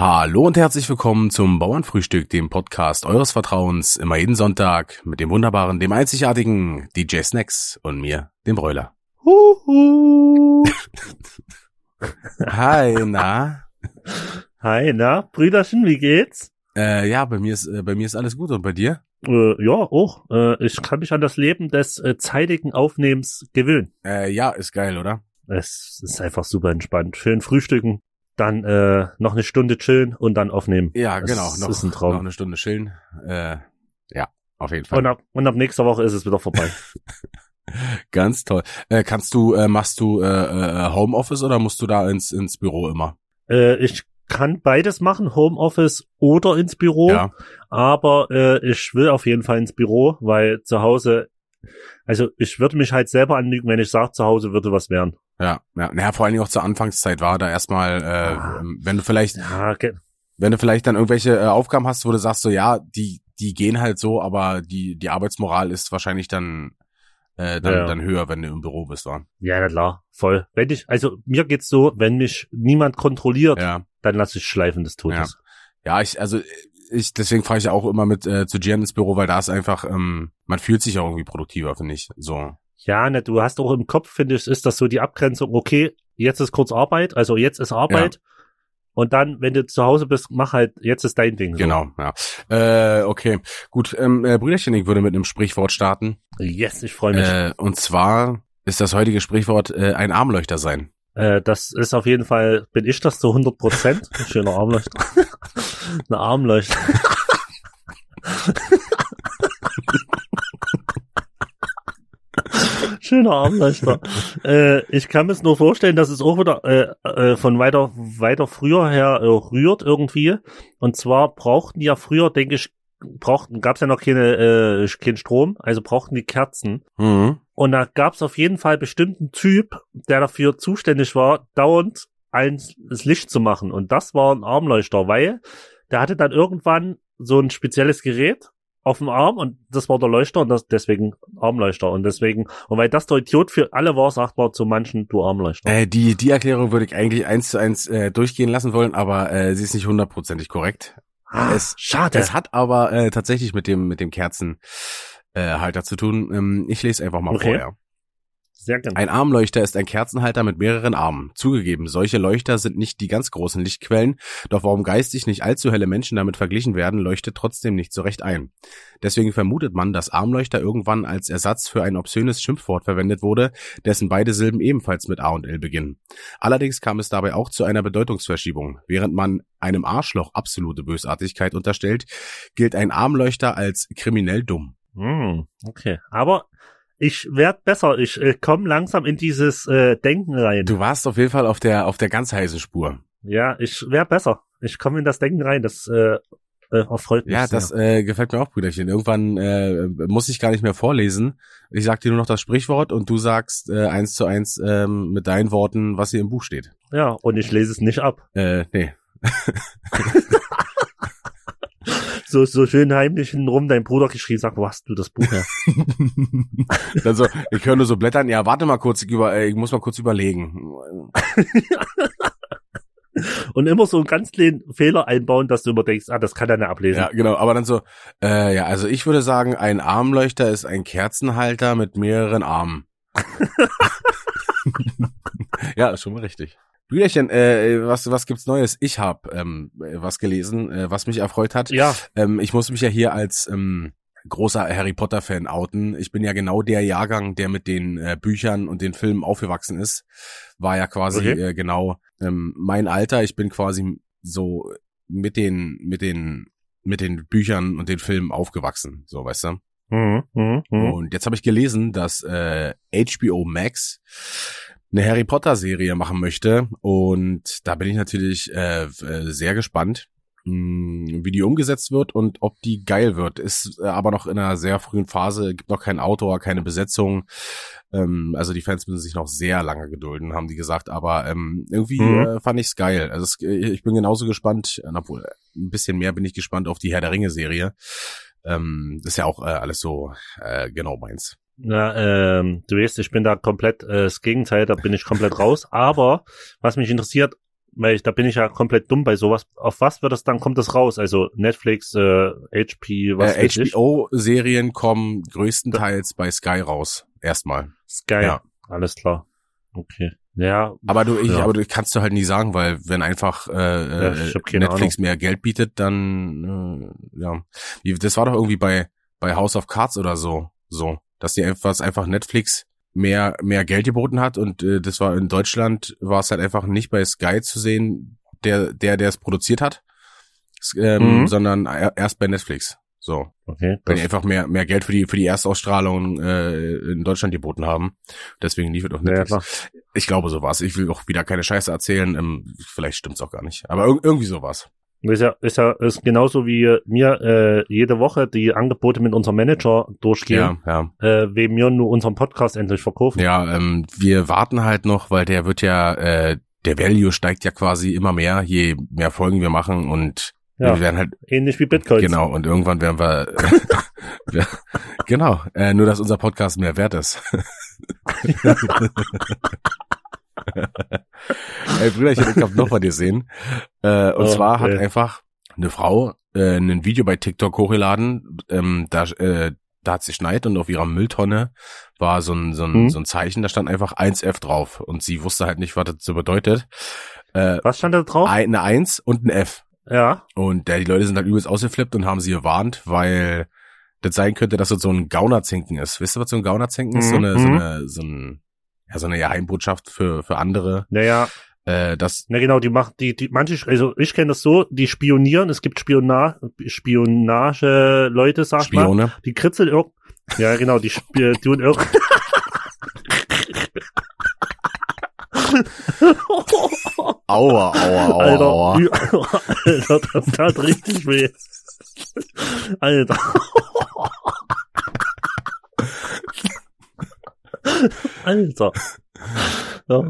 Hallo und herzlich willkommen zum Bauernfrühstück, dem Podcast eures Vertrauens, immer jeden Sonntag mit dem wunderbaren, dem einzigartigen DJ Snacks und mir, dem Bräuler. Huhu. Hi, na? Hi, na, Brüderchen, wie geht's? Äh, ja, bei mir ist äh, bei mir ist alles gut und bei dir? Äh, ja, auch. Äh, ich kann mich an das Leben des äh, zeitigen Aufnehmens gewöhnen. Äh, ja, ist geil, oder? Es ist einfach super entspannt. Schön frühstücken, dann äh, noch eine Stunde chillen und dann aufnehmen. Ja, Das genau. Noch, ist ein Traum. noch eine Stunde chillen. Äh, ja, auf jeden Fall. Und ab, und ab nächster Woche ist es wieder vorbei. Ganz toll. Äh, kannst du, äh, machst du äh, äh, Homeoffice oder musst du da ins ins Büro immer? äh, ich kann beides machen, Homeoffice oder ins Büro. Ja. Aber äh, ich will auf jeden Fall ins Büro, weil zu Hause, also ich würde mich halt selber anlügen, wenn ich sage, zu Hause würde was werden. Ja, ja. Naja, vor allen Dingen auch zur Anfangszeit war da erstmal, äh, Ah. wenn du vielleicht Ja, ge- wenn du vielleicht dann irgendwelche äh, Aufgaben hast, wo du sagst so, ja, die, die gehen halt so, aber die, die Arbeitsmoral ist wahrscheinlich dann, äh, dann, Ja. dann höher, wenn du im Büro bist, war. ja, na klar, voll. Wenn ich, also mir geht's so, wenn mich niemand kontrolliert, Ja. dann lasse ich schleifen des Todes. Ja, ich, also ich, deswegen fahre ich auch immer mit äh, zu Gian ins Büro, weil da ist einfach, ähm, man fühlt sich auch irgendwie produktiver, finde ich. So. Ja, ne, du hast auch im Kopf, finde ich, ist das so die Abgrenzung, okay, jetzt ist kurz Arbeit, also jetzt ist Arbeit. Und dann, wenn du zu Hause bist, mach halt, jetzt ist dein Ding. So. Genau, ja. Äh, okay. Gut, ähm, äh, Brüderchen, ich würde mit einem Sprichwort starten. Yes, ich freue mich. Äh, und zwar ist das heutige Sprichwort äh, ein Armleuchter sein. Äh, das ist auf jeden Fall, bin ich das zu 100 Prozent. Schöner Armleuchter. Eine Armleuchter. Schöner Armleuchter. äh, ich kann mir es nur vorstellen, dass es auch wieder äh, äh, von weiter weiter früher her äh, rührt irgendwie. Und zwar brauchten ja früher, denke ich, brauchten gab es ja noch keine äh, keinen Strom, also brauchten die Kerzen. Mhm. Und da gab es auf jeden Fall bestimmten Typ, der dafür zuständig war, dauernd eins das Licht zu machen. Und das war ein Armleuchter, weil der hatte dann irgendwann so ein spezielles Gerät auf dem Arm und das war der Leuchter und das deswegen Armleuchter und deswegen und weil das der Idiot für alle war, sagt man zu manchen du Armleuchter. Äh, die, die Erklärung würde ich eigentlich eins zu eins äh, durchgehen lassen wollen, aber äh, sie ist nicht hundertprozentig korrekt. Ah, es- schade. Es hat aber äh, tatsächlich mit dem mit dem Kerzenhalter äh, zu tun. Ähm, ich lese einfach mal Okay. vorher. Sehr gerne. Ein Armleuchter ist ein Kerzenhalter mit mehreren Armen. Zugegeben, solche Leuchter sind nicht die ganz großen Lichtquellen, doch warum geistig nicht allzu helle Menschen damit verglichen werden, leuchtet trotzdem nicht so recht ein. Deswegen vermutet man, dass Armleuchter irgendwann als Ersatz für ein obszönes Schimpfwort verwendet wurde, dessen beide Silben ebenfalls mit A und L beginnen. Allerdings kam es dabei auch zu einer Bedeutungsverschiebung. Während man einem Arschloch absolute Bösartigkeit unterstellt, gilt ein Armleuchter als kriminell dumm. Hm, okay, aber ich werd besser. Ich äh, komme langsam in dieses äh, Denken rein. Du warst auf jeden Fall auf der auf der ganz heißen Spur. Ja, ich werd besser. Ich komme in das Denken rein. Das äh, äh, erfreut mich Ja, sehr. das äh, gefällt mir auch, Brüderchen. Irgendwann äh, muss ich gar nicht mehr vorlesen. Ich sag dir nur noch das Sprichwort und du sagst äh, eins zu eins ähm, mit deinen Worten, was hier im Buch steht. Ja, und ich lese es nicht ab. Äh, nee. So, so schön heimlich rum dein Bruder geschrieben, sagt, wo hast du das Buch her? Dann so, ich höre nur so blättern. Ja, warte mal kurz, ich, über, äh, ich muss mal kurz überlegen. und immer so einen ganz kleinen Fehler einbauen, dass du immer denkst, ah, das kann er nicht ablesen. Ja, genau. Aber dann so, äh, ja, also ich würde sagen, ein Armleuchter ist ein Kerzenhalter mit mehreren Armen. ja, ist schon mal richtig. Brüderchen, äh, was was gibt's Neues? Ich habe ähm, was gelesen, äh, was mich erfreut hat. Ja, Ähm, ich muss mich ja hier als ähm, großer Harry Potter Fan outen. Ich bin ja genau der Jahrgang, der mit den äh, Büchern und den Filmen aufgewachsen ist. War ja quasi Okay. äh, genau ähm, mein Alter. Ich bin quasi so mit den mit den mit den Büchern und den Filmen aufgewachsen, so weißt du. mhm, mhm, mhm. Und jetzt habe ich gelesen, dass äh, HBO Max eine Harry Potter Serie machen möchte und da bin ich natürlich äh, äh, sehr gespannt, mh, wie die umgesetzt wird und ob die geil wird. Ist äh, aber noch in einer sehr frühen Phase, gibt noch keinen Autor, keine Besetzung. Ähm, also die Fans müssen sich noch sehr lange gedulden, haben die gesagt. Aber ähm, irgendwie Mhm. äh, fand ich's geil. Also es, ich bin genauso gespannt, äh, obwohl ein bisschen mehr bin ich gespannt auf die Herr der Ringe Serie. Ähm, das ist ja auch äh, alles so äh, genau meins. Ja, ähm, du weißt, ich bin da komplett äh, das Gegenteil, da bin ich komplett raus. Aber was mich interessiert, weil ich, da bin ich ja komplett dumm bei sowas. Auf was wird das dann, kommt das raus? Also Netflix, äh, HP, was äh, HBO-Serien kommen größtenteils bei Sky raus. Erstmal. Sky, ja. alles klar. Okay. Ja. Aber du, ich, ja. aber du kannst du halt nie sagen, weil wenn einfach äh, ja, Netflix Ahnung. mehr Geld bietet, dann äh, ja. Das war doch irgendwie bei bei House of Cards oder so, so, dass die einfach einfach Netflix mehr mehr Geld geboten hat und äh, das war in Deutschland war es halt einfach nicht bei Sky zu sehen, der der der es produziert hat, ähm, mhm. sondern erst bei Netflix. So. Okay. Weil die einfach mehr, mehr Geld für die, für die Erstausstrahlung äh, in Deutschland geboten haben. Deswegen liefert auch Netflix. Ja, ich glaube sowas. Ich will auch wieder keine Scheiße erzählen. Ähm, vielleicht stimmt's auch gar nicht. Aber ir irgendwie Ist ja, ist ja ist genauso wie mir äh, jede Woche die Angebote mit unserem Manager durchgehen, ja, ja. Äh, wem wir nur unseren Podcast endlich verkaufen. Ja, ähm, wir warten halt noch, weil der wird ja, äh, der Value steigt ja quasi immer mehr, je mehr Folgen wir machen und ja, wir werden halt ähnlich wie Bitcoin. Genau, und irgendwann werden wir, wir genau, äh, nur dass unser Podcast mehr wert ist. Ey, Brüder, ich hätte noch mal gesehen. Äh, und oh, zwar hat einfach eine Frau äh, ein Video bei TikTok hochgeladen, ähm, da, äh, da hat sie schneit und auf ihrer Mülltonne war so ein, so ein, hm? so ein Zeichen, da stand einfach 1F drauf und sie wusste halt nicht, was das so bedeutet. Äh, was stand da drauf? Eine 1 und ein F. Ja. Und äh, die Leute sind halt übelst ausgeflippt und haben sie gewarnt, weil das sein könnte, dass das so ein Gaunerzinken ist. Wisst ihr, was so ein Gaunerzinken ist? So eine, so mhm. eine, so ein, ja, so eine Geheimbotschaft für, für andere. Naja. Äh, das. Na genau, die macht, die, die, manche, also ich kenne das so, die spionieren, es gibt Spiona Spionage-Leute, sag ich Spione. mal. Die kritzeln irgend, ja genau, die tun irgend, aua, aua, aua, Alter, aua. Alter, das tat richtig weh. Alter. Alter. Ja,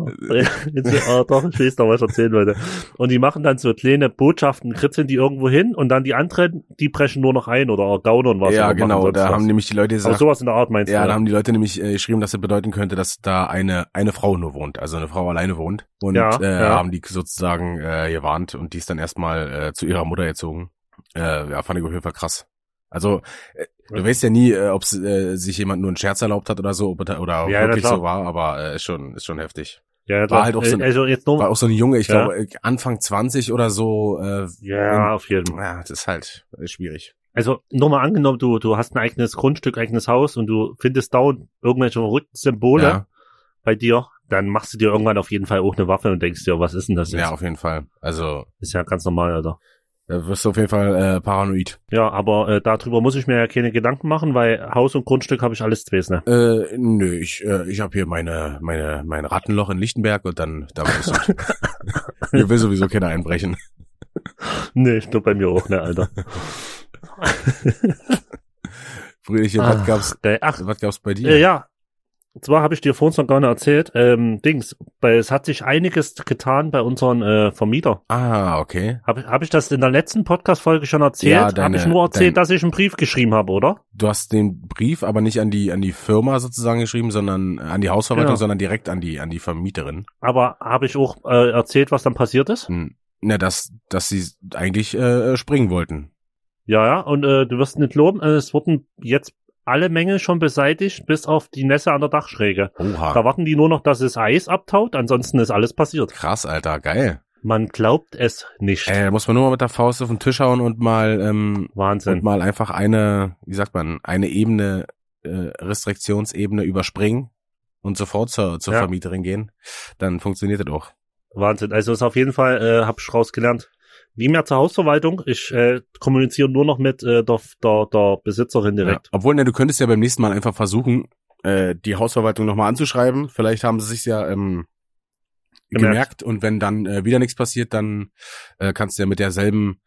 jetzt, ah, doch, ich weiß noch, was ich erzählen wollte. Und die machen dann so kleine Botschaften, kritzeln die irgendwo hin und dann die anderen, die brechen nur noch ein oder gaunern was. Ja, genau, da was. haben nämlich die Leute gesagt. Aber sowas in der Art meinst ja, du? Ja, da haben die Leute nämlich äh, geschrieben, dass es bedeuten könnte, dass da eine, eine Frau nur wohnt, also eine Frau alleine wohnt. Und ja, äh, ja. haben die sozusagen äh, gewarnt und die ist dann erstmal äh, zu ihrer Mutter gezogen. Äh, ja, fand ich auf jeden Fall krass. Also, äh, du weißt ja nie, äh, ob äh, sich jemand nur einen Scherz erlaubt hat oder so, oder, oder ja, wirklich so war, aber äh, ist schon, ist schon heftig. Ja, war halt auch so, ein, also jetzt noch, war auch so ein Junge, ich ja. glaube Anfang 20 oder so. Äh, ja, in, auf jeden Fall. Ja, das ist halt schwierig. Also nur mal angenommen, du du hast ein eigenes Grundstück, eigenes Haus und du findest dauernd irgendwelche verrückten Symbole ja. bei dir, dann machst du dir irgendwann auf jeden Fall auch eine Waffe und denkst dir, was ist denn das jetzt? Ja, auf jeden Fall. Also ist ja ganz normal, Alter. Da wirst du auf jeden Fall äh, paranoid. Ja, aber äh, darüber muss ich mir ja keine Gedanken machen, weil Haus und Grundstück habe ich alles zwes, ne? Äh, nö, ich, äh, ich habe hier meine, meine, mein Rattenloch in Lichtenberg und dann, da muss ich. Hier will sowieso keiner einbrechen. Nee, ich glaube bei mir auch, ne, Alter. Brüderchen, was gab's, ach, was gab's bei dir? Äh, ja, und zwar habe ich dir vorhin noch gar nicht erzählt, ähm, Dings, weil es hat sich einiges getan bei unseren äh, Vermieter. Ah, okay. Habe hab ich das in der letzten Podcast-Folge schon erzählt? Ja, habe ich nur erzählt, dein, dass ich einen Brief geschrieben habe, oder? Du hast den Brief aber nicht an die an die Firma sozusagen geschrieben, sondern an die Hausverwaltung, genau. sondern direkt an die an die Vermieterin. Aber habe ich auch äh, erzählt, was dann passiert ist? Hm. Na, dass dass sie eigentlich äh, springen wollten. Ja, ja, und äh, du wirst nicht loben, äh, es wurden jetzt alle Mängel schon beseitigt, bis auf die Nässe an der Dachschräge. Oha. Da warten die nur noch, dass es Eis abtaut, ansonsten ist alles passiert. Krass, Alter, geil. Man glaubt es nicht. Äh, muss man nur mal mit der Faust auf den Tisch hauen und mal ähm, Wahnsinn. und mal einfach eine, wie sagt man, eine Ebene, äh, Restriktionsebene überspringen und sofort zur, zur ja. Vermieterin gehen, dann funktioniert das auch. Wahnsinn. Also ist auf jeden Fall, äh, hab ich rausgelernt. Nie mehr zur Hausverwaltung. Ich äh, kommuniziere nur noch mit äh, der, der, der Besitzerin direkt. Ja. Obwohl, ne, du könntest ja beim nächsten Mal einfach versuchen, äh, die Hausverwaltung nochmal anzuschreiben. Vielleicht haben sie sich ja ähm, gemerkt. gemerkt und wenn dann äh, wieder nichts passiert, dann äh, kannst du ja mit derselben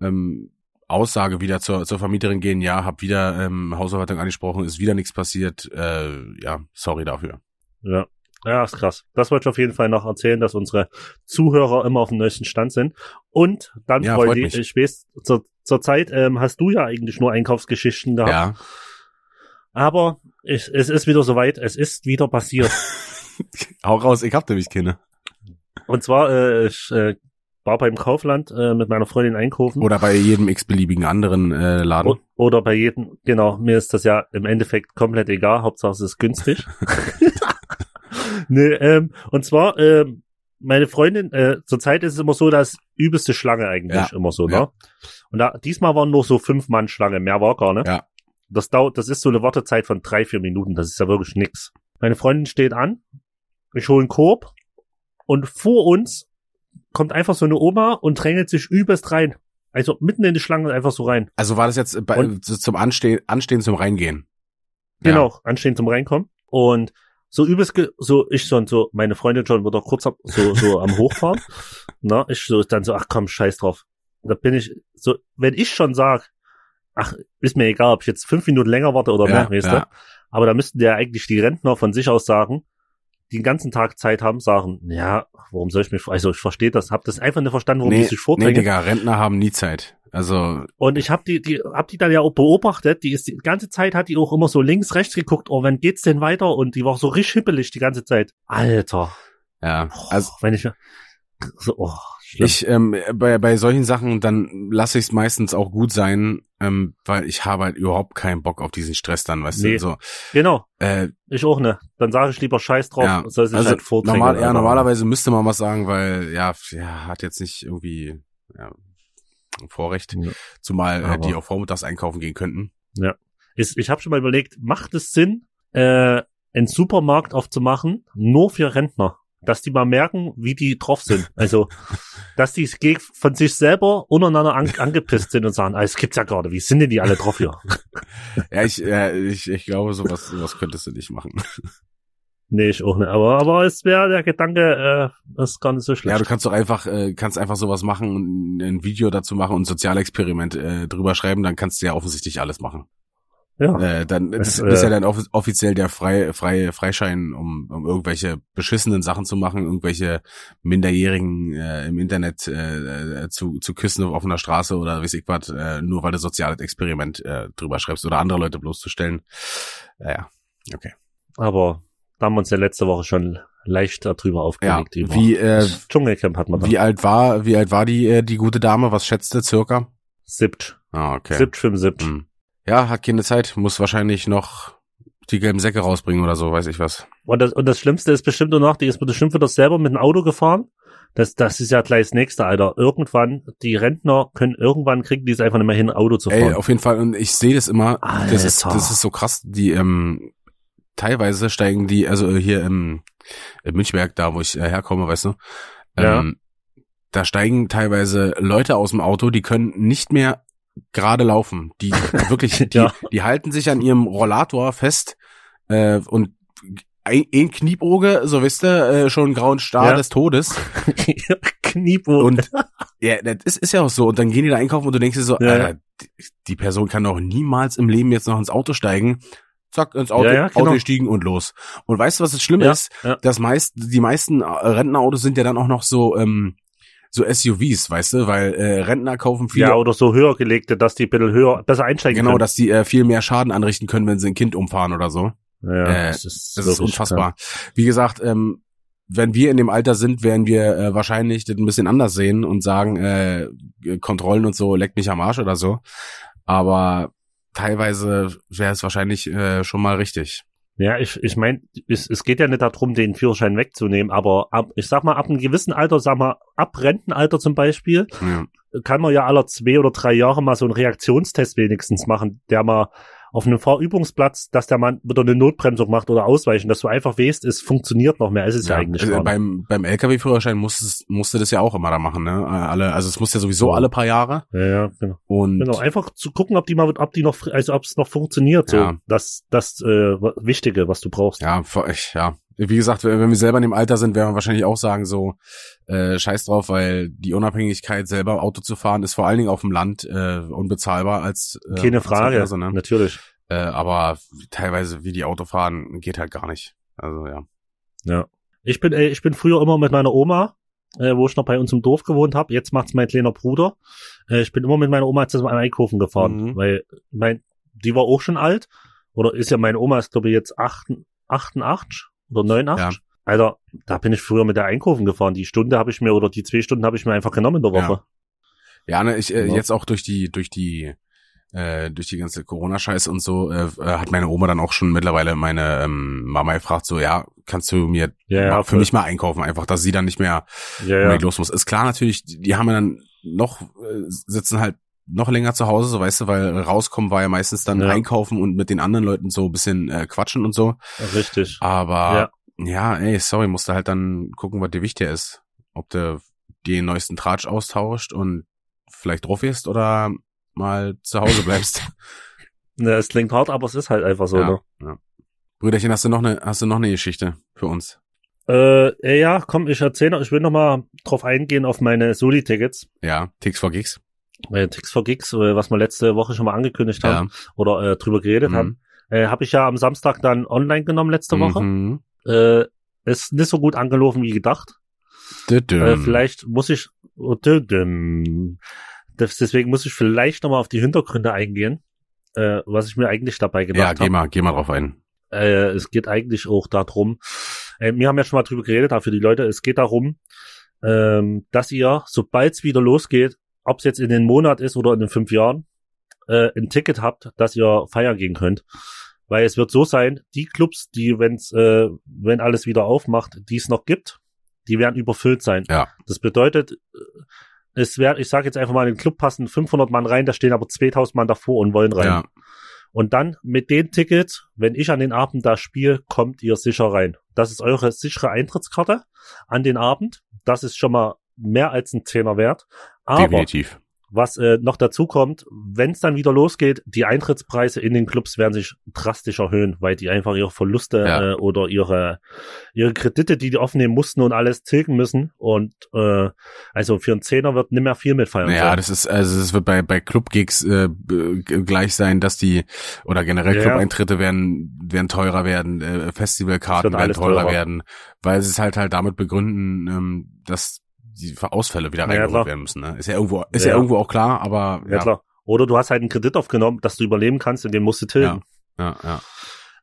ähm, Aussage wieder zur, zur Vermieterin gehen, ja, hab wieder ähm, Hausverwaltung angesprochen, ist wieder nichts passiert, äh, ja, sorry dafür. Ja. Ja, ist krass. Das wollte ich auf jeden Fall noch erzählen, dass unsere Zuhörer immer auf dem neuesten Stand sind. Und dann, ja, Freunde, ich weiß, zur, zur Zeit ähm, hast du ja eigentlich nur Einkaufsgeschichten gehabt. Ja. Aber ich, es ist wieder soweit, es ist wieder passiert. Hau raus, ich hab nämlich keine. Und zwar, äh, ich äh, war beim Kaufland äh, mit meiner Freundin einkaufen. Oder bei jedem x-beliebigen anderen äh, Laden. O oder bei jedem, genau, mir ist das ja im Endeffekt komplett egal, Hauptsache es ist günstig. nee, ähm, und zwar, ähm, meine Freundin, äh, zurzeit ist es immer so, dass übelste Schlange eigentlich Ja, immer so, ne? ja. Und da, diesmal waren nur so fünf Mann Schlange, mehr war gar nicht. Ja. Das dauert, das ist so eine Wartezeit von drei, vier Minuten, das ist ja wirklich nix. Meine Freundin steht an, ich hole einen Korb und vor uns kommt einfach so eine Oma und drängelt sich übelst rein. Also mitten in die Schlange einfach so rein. Also war das jetzt bei, Und- zum Anstehen, Anstehen zum Reingehen. Genau, anstehen zum Reinkommen. Und so übelst, ge so ich schon so, meine Freundin schon wieder kurz ab, so, so am Hochfahren. Na, ich so dann so, ach komm, scheiß drauf. Da bin ich so, wenn ich schon sag, ach, ist mir egal, ob ich jetzt fünf Minuten länger warte oder Ja, mehr, weißt ja. du? Aber da müssten ja eigentlich die Rentner von sich aus sagen, den ganzen Tag Zeit haben, sagen, ja, warum soll ich mich, also ich verstehe das, hab das einfach nicht verstanden, warum die Nee, sich nee, vordrängen. Digga, Rentner haben nie Zeit. Also, Und ich hab die, die, hab die dann ja auch beobachtet. Die ist die ganze Zeit hat die auch immer so links, rechts geguckt. Oh, wann geht's denn weiter? Und die war so richtig hippelig die ganze Zeit. Alter. ja. Oh, Also, wenn ich so, oh, schlimm. ich, ähm, bei, bei solchen Sachen, dann lasse ich es meistens auch gut sein, ähm, weil ich habe halt überhaupt keinen Bock auf diesen Stress dann, weißt Nee. du, so, genau, äh, ich auch ne. Dann sage ich lieber Scheiß drauf. ja, soll sich also halt vordrängen, normal, ja, normalerweise müsste man was sagen, weil, ja, ja, hat jetzt nicht irgendwie, ja, Vorrecht, Ja. zumal äh, die auch vormittags einkaufen gehen könnten. Ist, ich habe schon mal überlegt, macht es Sinn, äh, einen Supermarkt aufzumachen, nur für Rentner? Dass die mal merken, wie die drauf sind. Also, dass die von sich selber untereinander an, angepisst sind und sagen, ah, es gibt's ja gerade, wie sind denn die alle drauf hier? Ja, ich, äh, ich, ich glaube, sowas, sowas könntest du nicht machen. Nee, ich auch nicht. Aber, aber es wäre der Gedanke, äh, ist gar nicht so Ja, schlecht. du kannst doch einfach, äh, kannst einfach sowas machen und ein Video dazu machen und ein Sozialexperiment äh, drüber schreiben, dann kannst du ja offensichtlich alles machen. Ja, Äh, dann das Es, ist äh, ja dann off offiziell der frei, frei, Freischein, um, um irgendwelche beschissenen Sachen zu machen, irgendwelche Minderjährigen äh, im Internet äh, äh, zu, zu küssen auf offener Straße oder weiß ich was, äh, nur weil du soziales Experiment äh, drüber schreibst oder andere Leute bloßzustellen. Ja, ja. Okay. aber da haben wir uns ja letzte Woche schon leicht darüber Ja, aufgeregt. über wie, äh, das Dschungelcamp hat man wie alt war, wie alt war die, äh, die gute Dame? Was schätzte circa? Siebt. Ah, okay. Siebt, fünf, siebt. Hm. Ja, hat keine Zeit, muss wahrscheinlich noch die gelben Säcke rausbringen oder so, weiß ich was. Und das, und das Schlimmste ist bestimmt nur noch, die ist bestimmt wieder selber mit dem Auto gefahren. Das, das ist ja gleich das nächste, Alter. Irgendwann, die Rentner können irgendwann kriegen die es einfach nicht mehr hin, Auto zu Ey, fahren. auf jeden Fall, und ich sehe das immer, das ist, das ist so krass, die, ähm, teilweise steigen die, also hier im, im Münchberg, da wo ich äh, herkomme, weißt du, Ja. ähm, da steigen teilweise Leute aus dem Auto, die können nicht mehr gerade laufen. Die wirklich, die, Ja. die halten sich an ihrem Rollator fest äh, und ein, ein Knieboge, so wisst ihr, äh, schon grauen Star Ja. des Todes. Kniebogen. Und ja, das ist, ist ja auch so. Und dann gehen die da einkaufen und du denkst dir so, Ja. Alter, die, die Person kann doch niemals im Leben jetzt noch ins Auto steigen. Zack, ins Auto, Ja, ja, genau. Auto gestiegen und los. Und weißt du, was das Schlimme ist? Das meist, die meisten Rentnerautos sind ja dann auch noch so, ähm, so SUVs, weißt du, weil äh, Rentner kaufen viele ja, oder so höher gelegte, dass die ein bisschen höher, besser einsteigen Genau, können. dass die äh, viel mehr Schaden anrichten können, wenn sie ein Kind umfahren oder so. ja, äh, das ist, Das ist unfassbar. Wie gesagt, ähm, wenn wir in dem Alter sind, werden wir äh, wahrscheinlich das ein bisschen anders sehen und sagen, äh, Kontrollen und so leckt mich am Arsch oder so. Aber teilweise wäre es wahrscheinlich äh, schon mal richtig. Ja, ich, ich meine, es, es geht ja nicht darum, den Führerschein wegzunehmen, aber ab, ich sag mal, ab einem gewissen Alter, sag mal, ab Rentenalter zum Beispiel, Ja. kann man ja aller zwei oder drei Jahre mal so einen Reaktionstest wenigstens machen, der mal auf einem Fahrübungsplatz, dass der Mann wieder eine Notbremsung macht oder ausweichen, dass du einfach weißt, es funktioniert noch mehr, es ist ja, Ja, eigentlich also beim beim LKW-Führerschein musste musste das ja auch immer da machen, ne? Äh, Alle, also es muss ja sowieso Ja. alle paar Jahre Ja, ja, genau. und Genau, einfach zu gucken, ob die mal, ob die noch, also ob es noch funktioniert, so, Ja. das, das äh, Wichtige, was du brauchst. Ja, ja. Wie gesagt, wenn wir selber in dem Alter sind, werden wir wahrscheinlich auch sagen, so, äh, scheiß drauf, weil die Unabhängigkeit, selber Auto zu fahren, ist vor allen Dingen auf dem Land äh, unbezahlbar als äh, Keine als Frage, Verkehrs- ne? natürlich. äh, aber teilweise, wie die Auto fahren, geht halt gar nicht. Also ja. Ja. Ich bin, äh, ich bin früher immer mit meiner Oma, äh, wo ich noch bei uns im Dorf gewohnt habe. Jetzt macht's mein kleiner Bruder. Äh, ich bin immer mit meiner Oma zusammen einkaufen gefahren, Mhm. weil mein, die war auch schon alt. Oder ist ja meine Oma, ist glaube ich jetzt 8, 88 oder 89. Alter, da bin ich früher mit der Einkaufen gefahren. Die Stunde habe ich mir oder die zwei Stunden habe ich mir einfach genommen in der Woche. Ja, ja ne, ich, äh, Ja. jetzt auch durch die, durch die, äh, durch die ganze Corona-Scheiße und so, äh, äh, hat meine Oma dann auch schon mittlerweile meine ähm, Mama gefragt, so, ja, kannst du mir Ja, ja, für mich mal einkaufen, einfach, dass sie dann nicht mehr Ja, ja. los muss. Ist klar natürlich, die haben ja dann noch, äh, sitzen halt noch länger zu Hause, so weißt du, weil rauskommen war ja meistens dann Ja. einkaufen und mit den anderen Leuten so ein bisschen äh, quatschen und so. Richtig. Aber ja. ey, sorry, musst du halt dann gucken, was dir wichtiger ist. Ob du den neuesten Tratsch austauscht und vielleicht drauf ist oder mal zu Hause bleibst. Ne, es klingt hart, aber es ist halt einfach so, ja, ne? ja. Brüderchen, hast du noch eine, hast du noch eine Geschichte für uns? Äh, äh, ja, komm, ich erzähle noch, ich will noch mal drauf eingehen auf meine Soli-Tickets. Ja, Ticks for Gigs. Äh, Ticks for Gigs, äh, was wir letzte Woche schon mal angekündigt haben oder äh, drüber geredet Mhm. haben. Äh, habe ich ja am Samstag dann online genommen letzte Woche. Mhm. Äh, ist nicht so gut angelaufen wie gedacht. Äh, vielleicht muss ich, oh, deswegen muss ich vielleicht nochmal auf die Hintergründe eingehen, äh, was ich mir eigentlich dabei ja, gedacht geh habe. mal, geh mal drauf ein. Äh, es geht eigentlich auch darum, äh, wir haben ja schon mal drüber geredet, aber für die Leute, es geht darum, ähm, dass ihr, sobald es wieder losgeht, ob es jetzt in den Monat ist oder in den fünf Jahren, äh, ein Ticket habt, dass ihr feiern gehen könnt. Weil es wird so sein, die Clubs, die, wenn's, äh, wenn alles wieder aufmacht, die es noch gibt, die werden überfüllt sein. Ja. Das bedeutet, äh, es wäre, ich sage jetzt einfach mal, in den Club passen 500 Mann rein, da stehen aber 2000 Mann davor und wollen rein. Ja, Und dann mit den Tickets, wenn ich an den Abend da spiele, kommt ihr sicher rein. Das ist eure sichere Eintrittskarte an den Abend. Das ist schon mal mehr als ein Zehner wert. Aber definitiv. was äh, noch dazu kommt, wenn es dann wieder losgeht, die Eintrittspreise in den Clubs werden sich drastisch erhöhen, weil die einfach ihre Verluste Ja. äh, oder ihre ihre Kredite, die die aufnehmen mussten und alles tilgen müssen. Und äh, also für einen Zehner wird nicht mehr viel mitfeiern. Ja, sein. das ist, also es wird bei, bei Club-Gigs äh, gleich sein, dass die, oder generell Ja. Club-Eintritte werden, werden teurer werden, äh, Es Festivalkarten werden teurer, teurer. werden, weil sie es halt halt damit begründen, ähm, dass die Ausfälle wieder Ja, reingeholt klar. werden müssen. Ne? Ist ja irgendwo, ist ja. Ja. irgendwo auch klar, aber ja, klar. Oder du hast halt einen Kredit aufgenommen, dass du überleben kannst und den musst du tilgen. Ja, ja.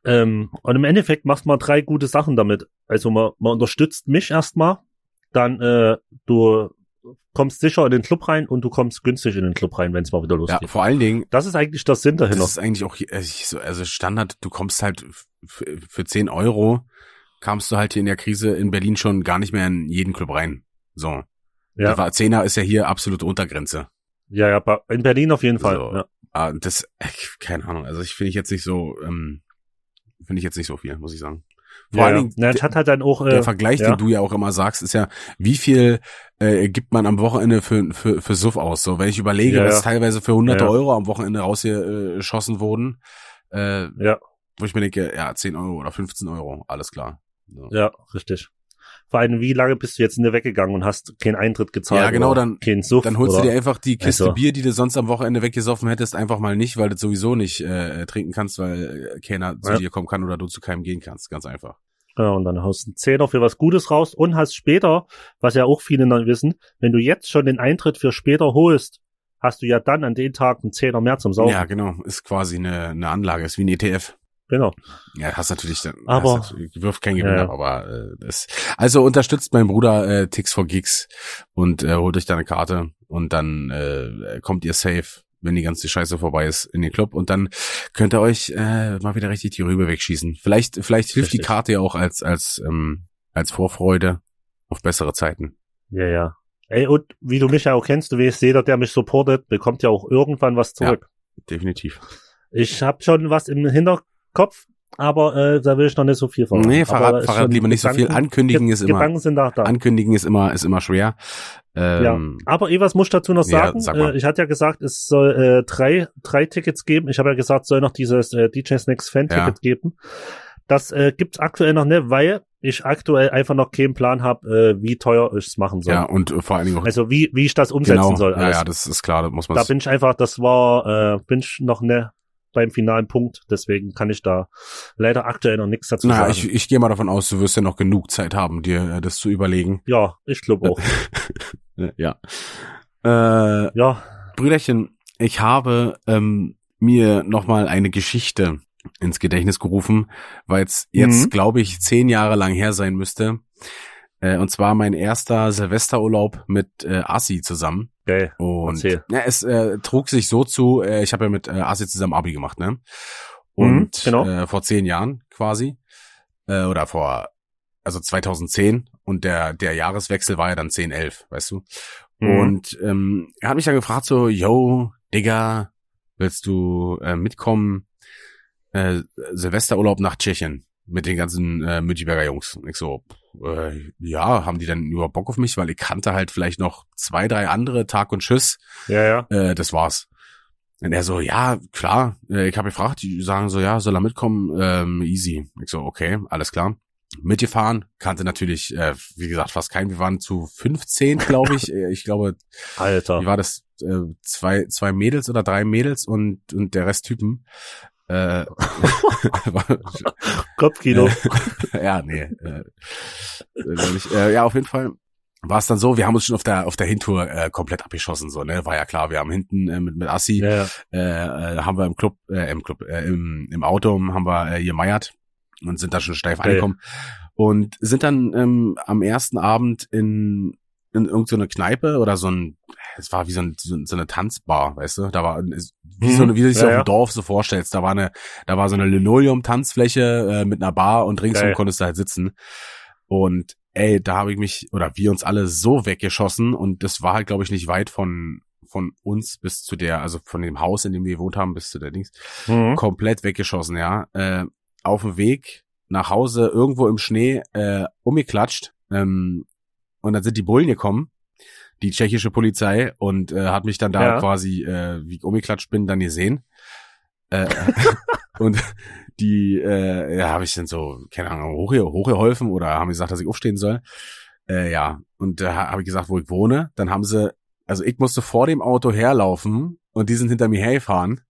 Ähm, und im Endeffekt macht man drei gute Sachen damit. Also man, man unterstützt mich erstmal, dann äh, du kommst sicher in den Club rein und du kommst günstig in den Club rein, wenn es mal wieder Ja, losgeht. vor allen Dingen, Das ist eigentlich der Sinn dahinter. das ist eigentlich auch hier- also also Standard, du kommst halt für, für 10 Euro kamst du halt hier in der Krise in Berlin schon gar nicht mehr in jeden Club rein. So. ja, war, Zehner ist ja hier absolute Untergrenze. ja, ja, in Berlin auf jeden Fall. So. Ja. Ah, das, äh, keine Ahnung, also ich finde ich jetzt nicht so, ähm, finde ich jetzt nicht so viel, muss ich sagen. Vor ja, allen ja. Dingen, Na, es hat halt dann auch der äh, Vergleich, ja. den du ja auch immer sagst, ist ja, wie viel äh, gibt man am Wochenende für, für, für Suff aus? So, wenn ich überlege, Ja, was ja. teilweise für hunderte Ja, ja. Euro am Wochenende rausgeschossen wurden, äh, ja, wo ich mir denke, ja, 10 Euro oder 15 Euro, alles klar. So. ja, richtig. Vor allem, wie lange bist du jetzt nicht weggegangen und hast keinen Eintritt gezahlt? Ja, genau, dann- keinen Suff, Dann holst oder? du dir einfach die Kiste Also- Bier, die du sonst am Wochenende weggesoffen hättest, einfach mal nicht, weil du sowieso nicht äh, trinken kannst, weil äh, keiner zu Ja. dir kommen kann oder du zu keinem gehen kannst. Ganz einfach. Ja, und dann haust du einen Zehner für was Gutes raus und hast später, was ja auch viele dann wissen, wenn du jetzt schon den Eintritt für später holst, hast du ja dann an den Tag einen Zehner mehr zum Saufen. Ja, genau. Ist quasi eine, eine Anlage, ist wie ein ETF. Genau. Ja, hast natürlich Aber- hast wirft kein Gewinn Ja, ja. ab, aber äh, das, also unterstützt mein Bruder äh, Tix for Gigs und äh, holt euch da eine Karte und dann äh, kommt ihr safe, wenn die ganze Scheiße vorbei ist, in den Club und dann könnt ihr euch äh, mal wieder richtig die Rübe wegschießen. Vielleicht, vielleicht hilft die Richtig. Karte ja auch als als ähm, als Vorfreude auf bessere Zeiten. Ja, ja. Ey, und wie du mich ja auch kennst, du weißt, jeder, der mich supportet, bekommt ja auch irgendwann was zurück. Definitiv. Ich habe schon was im Hinterkopf, aber äh, da will ich noch nicht so viel verraten. Nee, verrat, verrat lieber nicht so viel. Gedanken- Ankündigen Ge- ist immer Gedanken sind da. da. Ankündigen ist immer ist immer schwer. Ja, Ähm, aber Evas muss ich dazu noch Ja, sagen, sag mal. äh, ich hatte ja gesagt, es soll äh, drei, drei Tickets geben. Ich habe ja gesagt, es soll noch dieses äh, DJ Snacks Fan-Ticket Ja. geben. Das äh, gibt's aktuell noch nicht, weil ich aktuell einfach noch keinen Plan habe, äh, wie teuer ich es machen soll. ja und äh, vor allen Dingen auch Also wie, wie ich das umsetzen genau. soll. Ja, Alles. ja, das ist klar, das muss man da bin ich einfach, das war, äh, bin ich noch ne beim finalen Punkt, deswegen kann ich da leider aktuell noch nichts dazu Na, sagen. ich, ich gehe mal davon aus, du wirst ja noch genug Zeit haben, dir äh, das zu überlegen. ja, ich glaube auch. Ja. Äh, ja, Brüderchen, ich habe ähm, mir nochmal eine Geschichte ins Gedächtnis gerufen, weil es jetzt, Mhm. glaube ich, zehn Jahre lang her sein müsste. Äh, und zwar mein erster Silvesterurlaub mit äh, Assi zusammen. Geil. Und Erzähl. ja, es äh, trug sich so zu, äh, ich habe ja mit äh, Assi zusammen Abi gemacht, ne? Und Mhm, genau. äh, vor zehn Jahren quasi. Äh, oder vor, also 2010 und der, der Jahreswechsel war ja dann 10, 11, weißt du? Mhm. Und ähm, er hat mich dann gefragt so, yo, Digga, willst du äh, mitkommen? Äh, Silvesterurlaub nach Tschechien mit den ganzen äh, Müttiberger Jungs. Ich so, äh, ja, haben die dann überhaupt Bock auf mich? Weil ich kannte halt vielleicht noch zwei, drei andere, Tag und Tschüss. Ja, ja. Äh, das war's. Und er so, ja, klar. Äh, ich habe gefragt, die sagen so, ja, soll er mitkommen? Ähm, easy. Ich so, okay, alles klar. Mitgefahren, kannte natürlich, äh, wie gesagt, fast keinen. Wir waren zu 15, glaube ich. Äh, ich glaube, Alter. wie war das? Äh, zwei, zwei Mädels oder drei Mädels und, und der Rest Typen. Äh, Kopfkino. ja, nee. Äh, äh, nicht. äh, ja, auf jeden Fall war es dann so, wir haben uns schon auf der auf der Hintour äh, komplett abgeschossen, so, ne? War ja klar, wir haben hinten äh, mit, mit Assi, ja, ja. äh, äh, haben wir im Club, äh, im Club, äh, im, im Auto haben wir äh, gemeiert und sind da schon steif Geil. angekommen. Und sind dann ähm, am ersten Abend in, in irgendeine so Kneipe oder so ein, es war wie so, ein, so, eine Tanzbar, weißt du? Da war wie so eine, wie du dich. Ja, auf dem Dorf so vorstellst. Da war eine, da war so eine Linoleum-Tanzfläche äh, mit einer Bar und ringsum konntest du halt sitzen. Und ey, da habe ich mich, oder wir uns alle so weggeschossen und das war halt, glaube ich, nicht weit von von uns bis zu der, also von dem Haus, in dem wir gewohnt haben, bis zu der Dings Mhm. komplett weggeschossen, ja. Äh, auf dem Weg nach Hause irgendwo im Schnee äh, umgeklatscht. Ähm, und dann sind die Bullen gekommen, die tschechische Polizei, und äh, hat mich dann da Ja. quasi, äh, wie ich umgeklatscht bin, dann gesehen. Äh, und die, äh, ja, habe ich dann so, keine Ahnung, hochge hochgeholfen oder haben gesagt, dass ich aufstehen soll. Äh, ja, und da habe ich gesagt, wo ich wohne. Dann haben sie, also ich musste vor dem Auto herlaufen und die sind hinter mir hergefahren.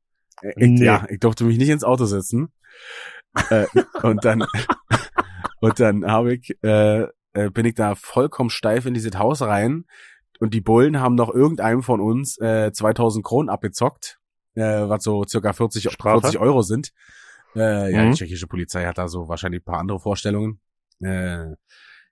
Äh, Ich, Nee. Ja, ich durfte mich nicht ins Auto setzen. äh, und dann und dann habe ich äh, äh, bin ich da vollkommen steif in dieses Haus rein und die Bullen haben noch irgendeinem von uns äh, 2000 Kronen abgezockt, äh, was so circa 40, Strafe? 40 Euro sind. Äh, ja, Mhm. die tschechische Polizei hat da so wahrscheinlich ein paar andere Vorstellungen. Äh,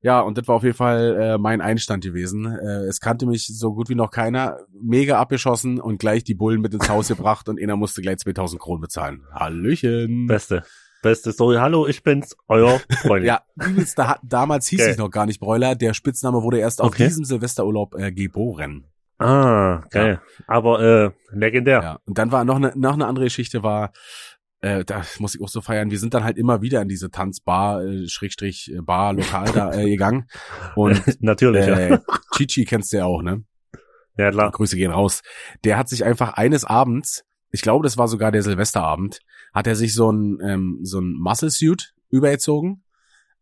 ja, und das war auf jeden Fall äh, mein Einstand gewesen. Äh, es kannte mich so gut wie noch keiner. Mega abgeschossen und gleich die Bullen mit ins Haus gebracht und einer musste gleich 2000 Kronen bezahlen. Hallöchen. Beste. Beste Story. Hallo, ich bin's, euer Freund. Ja, übelst, da, damals hieß Geil. ich noch gar nicht Bräuler. Der Spitzname wurde erst auf Okay. diesem Silvesterurlaub äh, geboren. Ah, geil. Aber äh, legendär. Ja. Und dann war noch eine, noch eine andere Geschichte war, äh, da muss ich auch so feiern, wir sind dann halt immer wieder in diese Tanzbar, äh, Schrägstrich äh, Bar, Lokal da äh, gegangen. Und Natürlich, ja. äh, Chichi kennst du ja auch, ne? Ja, klar. Grüße gehen raus. Der hat sich einfach eines Abends, ich glaube, das war sogar der Silvesterabend, hat er sich so ein ähm, so ein Muscle Suit übergezogen,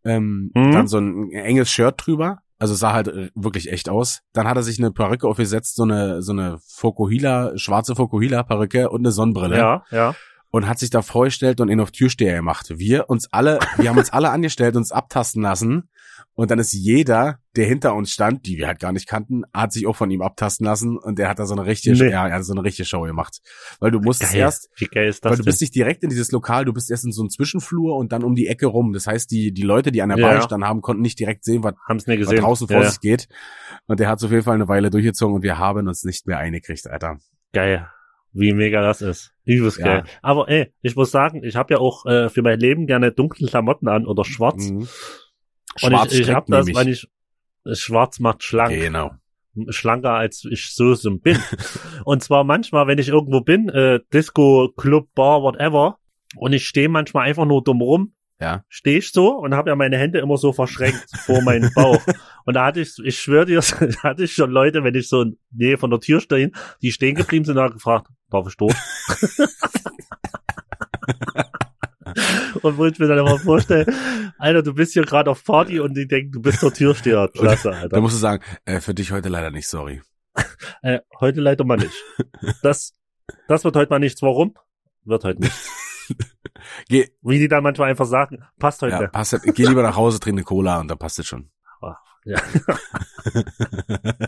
ähm, Mhm. dann so ein enges Shirt drüber, also sah halt äh, wirklich echt aus. Dann hat er sich eine Perücke aufgesetzt, so eine so eine Fokuhila, schwarze Fokuhila Perücke und eine Sonnenbrille Ja, ja. Und hat sich da vorgestellt und ihn auf Türsteher gemacht. Wir uns alle, wir haben uns alle angestellt, uns abtasten lassen. Und dann ist jeder, der hinter uns stand, die wir halt gar nicht kannten, hat sich auch von ihm abtasten lassen und der hat da so eine richtige, Nee. ja, er hat so eine richtige Show gemacht. Weil du musst Geil. erst, weil du denn? bist nicht direkt in dieses Lokal, du bist erst in so einem Zwischenflur und dann um die Ecke rum. Das heißt, die, die Leute, die an der Ja, Bar ja. gestanden haben, konnten nicht direkt sehen, was, was draußen vor ja, ja. sich geht. Und der hat auf jeden Fall eine Weile durchgezogen und wir haben uns nicht mehr eingekriegt, Alter. Geil. Wie mega das ist. Übelst Ja. geil. Aber ey, ich muss sagen, ich habe ja auch äh, für mein Leben gerne dunkle Klamotten an oder schwarz. Mhm. Und ich, ich habe das, nämlich. weil ich schwarz macht schlank. Genau. schlanker als ich so so bin. und zwar manchmal, wenn ich irgendwo bin, äh, Disco, Club, Bar, whatever, und ich stehe manchmal einfach nur dumm rum, Ja. stehe ich so und habe ja meine Hände immer so verschränkt vor meinen Bauch. Und da hatte ich, ich schwöre dir, da hatte ich schon Leute, wenn ich so in Nähe von der Tür stehe, die stehen geblieben sind und haben gefragt, darf ich durch? und wo ich mir dann immer vorstelle, Alter, du bist hier gerade auf Party und die denken, du bist der Türsteher. Klasse, Da Alter. musst du sagen, äh, für dich heute leider nicht, sorry. Äh, heute leider mal nicht. Das, das wird heute mal nichts. Warum? Wird heute nicht. Geh, Wie die dann manchmal einfach sagen, passt heute. ja, passt, geh lieber nach Hause, trink eine Cola und dann passt es schon. Ja.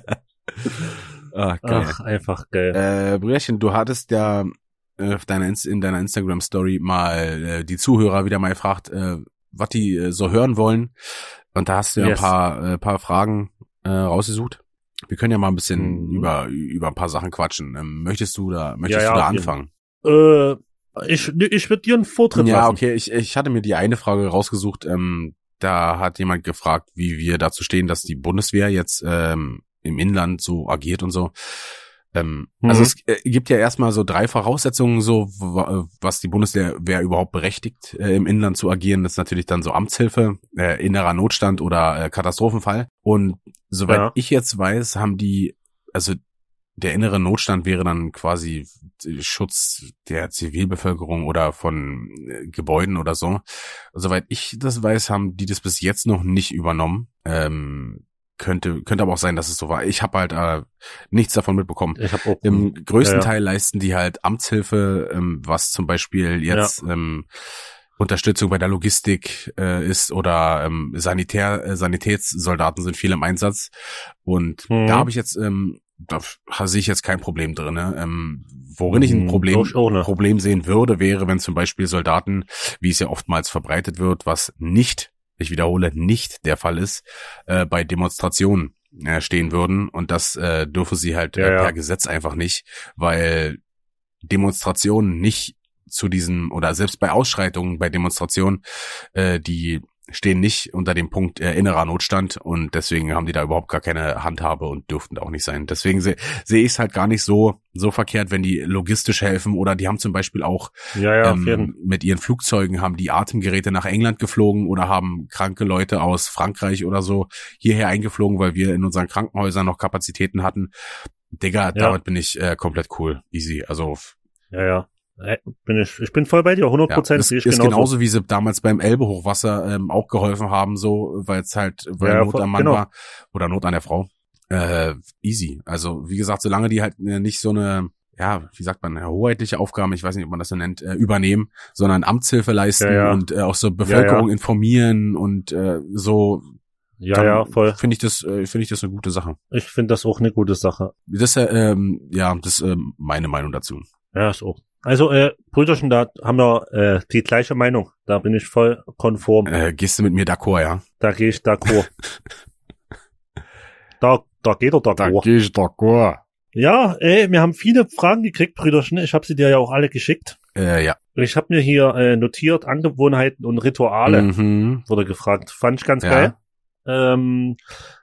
ah, geil. Ach, einfach geil. Äh, Brüderchen, du hattest ja äh, auf deiner, in deiner Instagram-Story mal äh, die Zuhörer wieder mal gefragt, äh, was die äh, so hören wollen. Und da hast du ja Yes. ein paar, äh, paar Fragen äh, rausgesucht. Wir können ja mal ein bisschen Mhm. über, über ein paar Sachen quatschen. Ähm, möchtest du da, möchtest Ja, du ja, da anfangen? Äh, ich ich würde dir einen Vortritt Ja, lassen. okay, ich, ich hatte mir die eine Frage rausgesucht. Ähm, da hat jemand gefragt, wie wir dazu stehen, dass die Bundeswehr jetzt ähm, im Inland so agiert und so. Ähm, Mhm. Also es äh, gibt ja erstmal so drei Voraussetzungen, so wa- was die Bundeswehr überhaupt berechtigt, äh, im Inland zu agieren. Das ist natürlich dann so Amtshilfe, äh, innerer Notstand oder äh, Katastrophenfall. Und soweit Ja. ich jetzt weiß, haben die, also der innere Notstand wäre dann quasi Schutz der Zivilbevölkerung oder von äh, Gebäuden oder so. Soweit ich das weiß, haben die das bis jetzt noch nicht übernommen. Ähm, könnte könnte aber auch sein, dass es so war. Ich habe halt äh, nichts davon mitbekommen. Ich habe auch Im größten Ja, ja. Teil leisten die halt Amtshilfe, ähm, was zum Beispiel jetzt ähm, Unterstützung bei der Logistik äh, ist oder ähm, Sanitär, äh, Sanitätssoldaten sind viel im Einsatz. Und Mhm. da habe ich jetzt, ähm, da sehe ich jetzt kein Problem drin. Ne? Ähm, worin ich ein Mhm, Problem, nicht. Problem sehen würde, wäre, wenn zum Beispiel Soldaten, wie es ja oftmals verbreitet wird, was nicht, ich wiederhole, nicht der Fall ist, äh, bei Demonstrationen äh, stehen würden. Und das äh, dürfen sie halt Ja, äh, ja. per Gesetz einfach nicht, weil Demonstrationen nicht zu diesem oder selbst bei Ausschreitungen bei Demonstrationen, äh, die stehen nicht unter dem Punkt äh, innerer Notstand und deswegen haben die da überhaupt gar keine Handhabe und dürften da auch nicht sein. Deswegen se- sehe ich es halt gar nicht so so verkehrt, wenn die logistisch helfen oder die haben zum Beispiel auch Ja, ja, ähm, mit ihren Flugzeugen haben die Atemgeräte nach England geflogen oder haben kranke Leute aus Frankreich oder so hierher eingeflogen, weil wir in unseren Krankenhäusern noch Kapazitäten hatten. Digga, damit bin ich äh, komplett cool, easy. Also Ja, ja. Äh, Bin ich, ich bin voll bei dir, 100 ja, Prozent. ist, ist genauso wie sie damals beim Elbe-Hochwasser ähm, auch geholfen haben, so weil es halt weil Ja, Not voll- am Mann genau. war oder Not an der Frau. Äh, easy. Also wie gesagt, solange die halt äh, nicht so eine ja, wie sagt man, eine hoheitliche Aufgaben, ich weiß nicht, ob man das so nennt, äh, übernehmen, sondern Amtshilfe leisten Ja, ja. und äh, auch so Bevölkerung informieren und äh, so. Ja, dann ja, voll. Finde ich das, äh, finde ich das eine gute Sache. Ich finde das auch eine gute Sache. Das ist ja, ähm, ja, das ist ähm, meine Meinung dazu. Ja, ist auch. Also, äh, Brüderchen, da haben wir äh, die gleiche Meinung. Da bin ich voll konform. Äh, gehst du mit mir d'accord, ja? Da gehe ich d'accord. da, da geht er d'accord. gehe ich d'accord. Ja, ey, wir haben viele Fragen gekriegt, Brüderchen. Ich habe sie dir ja auch alle geschickt. Äh, ja. Ich habe mir hier äh, notiert, Angewohnheiten und Rituale, Mhm. wurde gefragt. Fand ich ganz Ja. geil. Ähm,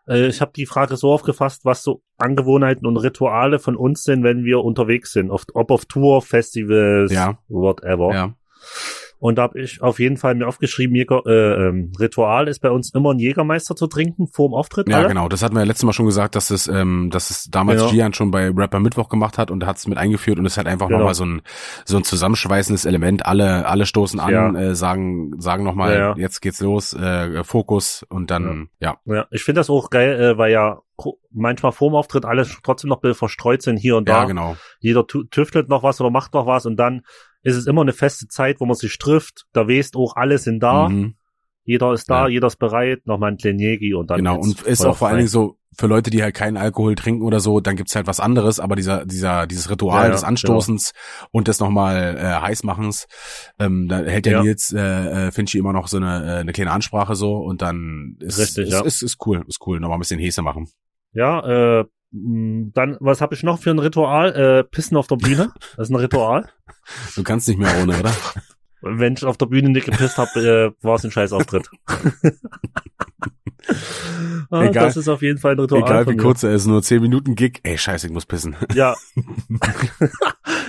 äh, ich habe die Frage so aufgefasst, was so Angewohnheiten und Rituale von uns sind, wenn wir unterwegs sind. Auf, ob auf Tour, Festivals, Ja. whatever. Ja. Und da habe ich auf jeden Fall mir aufgeschrieben, Jäger, äh, ähm, Ritual ist bei uns immer ein Jägermeister zu trinken vor dem Auftritt. Ja, alle. genau. Das hatten wir ja letztes Mal schon gesagt, dass es, ähm, dass es damals Ja. Gian schon bei Rapper Mittwoch gemacht hat und er hat es mit eingeführt und es ist halt einfach Genau. nochmal so ein, so ein zusammenschweißendes Element. Alle, alle stoßen an, Ja. äh, sagen, sagen nochmal, Ja, ja. jetzt geht's los, äh, Fokus und dann, ja. Ja, ich finde das auch geil, äh, weil ja manchmal vor dem Auftritt alle trotzdem noch verstreut sind hier und Ja, da. genau. Jeder tüftelt noch was oder macht noch was und dann ist es immer eine feste Zeit, wo man sich trifft. Da weißt auch, alle sind da. Mhm. Jeder ist da, Ja. jeder ist bereit. Nochmal ein kleinen Jägi und dann. Genau. Und ist auch vor allen. Dingen so, für Leute, die halt keinen Alkohol trinken oder so, dann gibt's halt was anderes, aber dieser, dieser, dieses Ritual Ja, des Anstoßens und des nochmal äh, Heißmachens, ähm, da hält der Ja. Nils äh, äh, Finchi immer noch so eine, äh, eine kleine Ansprache so und dann ist, Richtig, ist, ja. ist, ist cool, ist cool, nochmal ein bisschen Häse machen. Ja, äh, dann, was habe ich noch für ein Ritual? Äh, Pissen auf der Bühne. Das ist ein Ritual. Du kannst nicht mehr ohne, oder? Wenn ich auf der Bühne nicht gepisst habe, äh, war es ein scheiß Auftritt. ah, Egal. Das ist auf jeden Fall ein Ritual. Egal wie kurz er ist, nur 10 Minuten Gig. Ey, scheiße, ich muss pissen. Ja.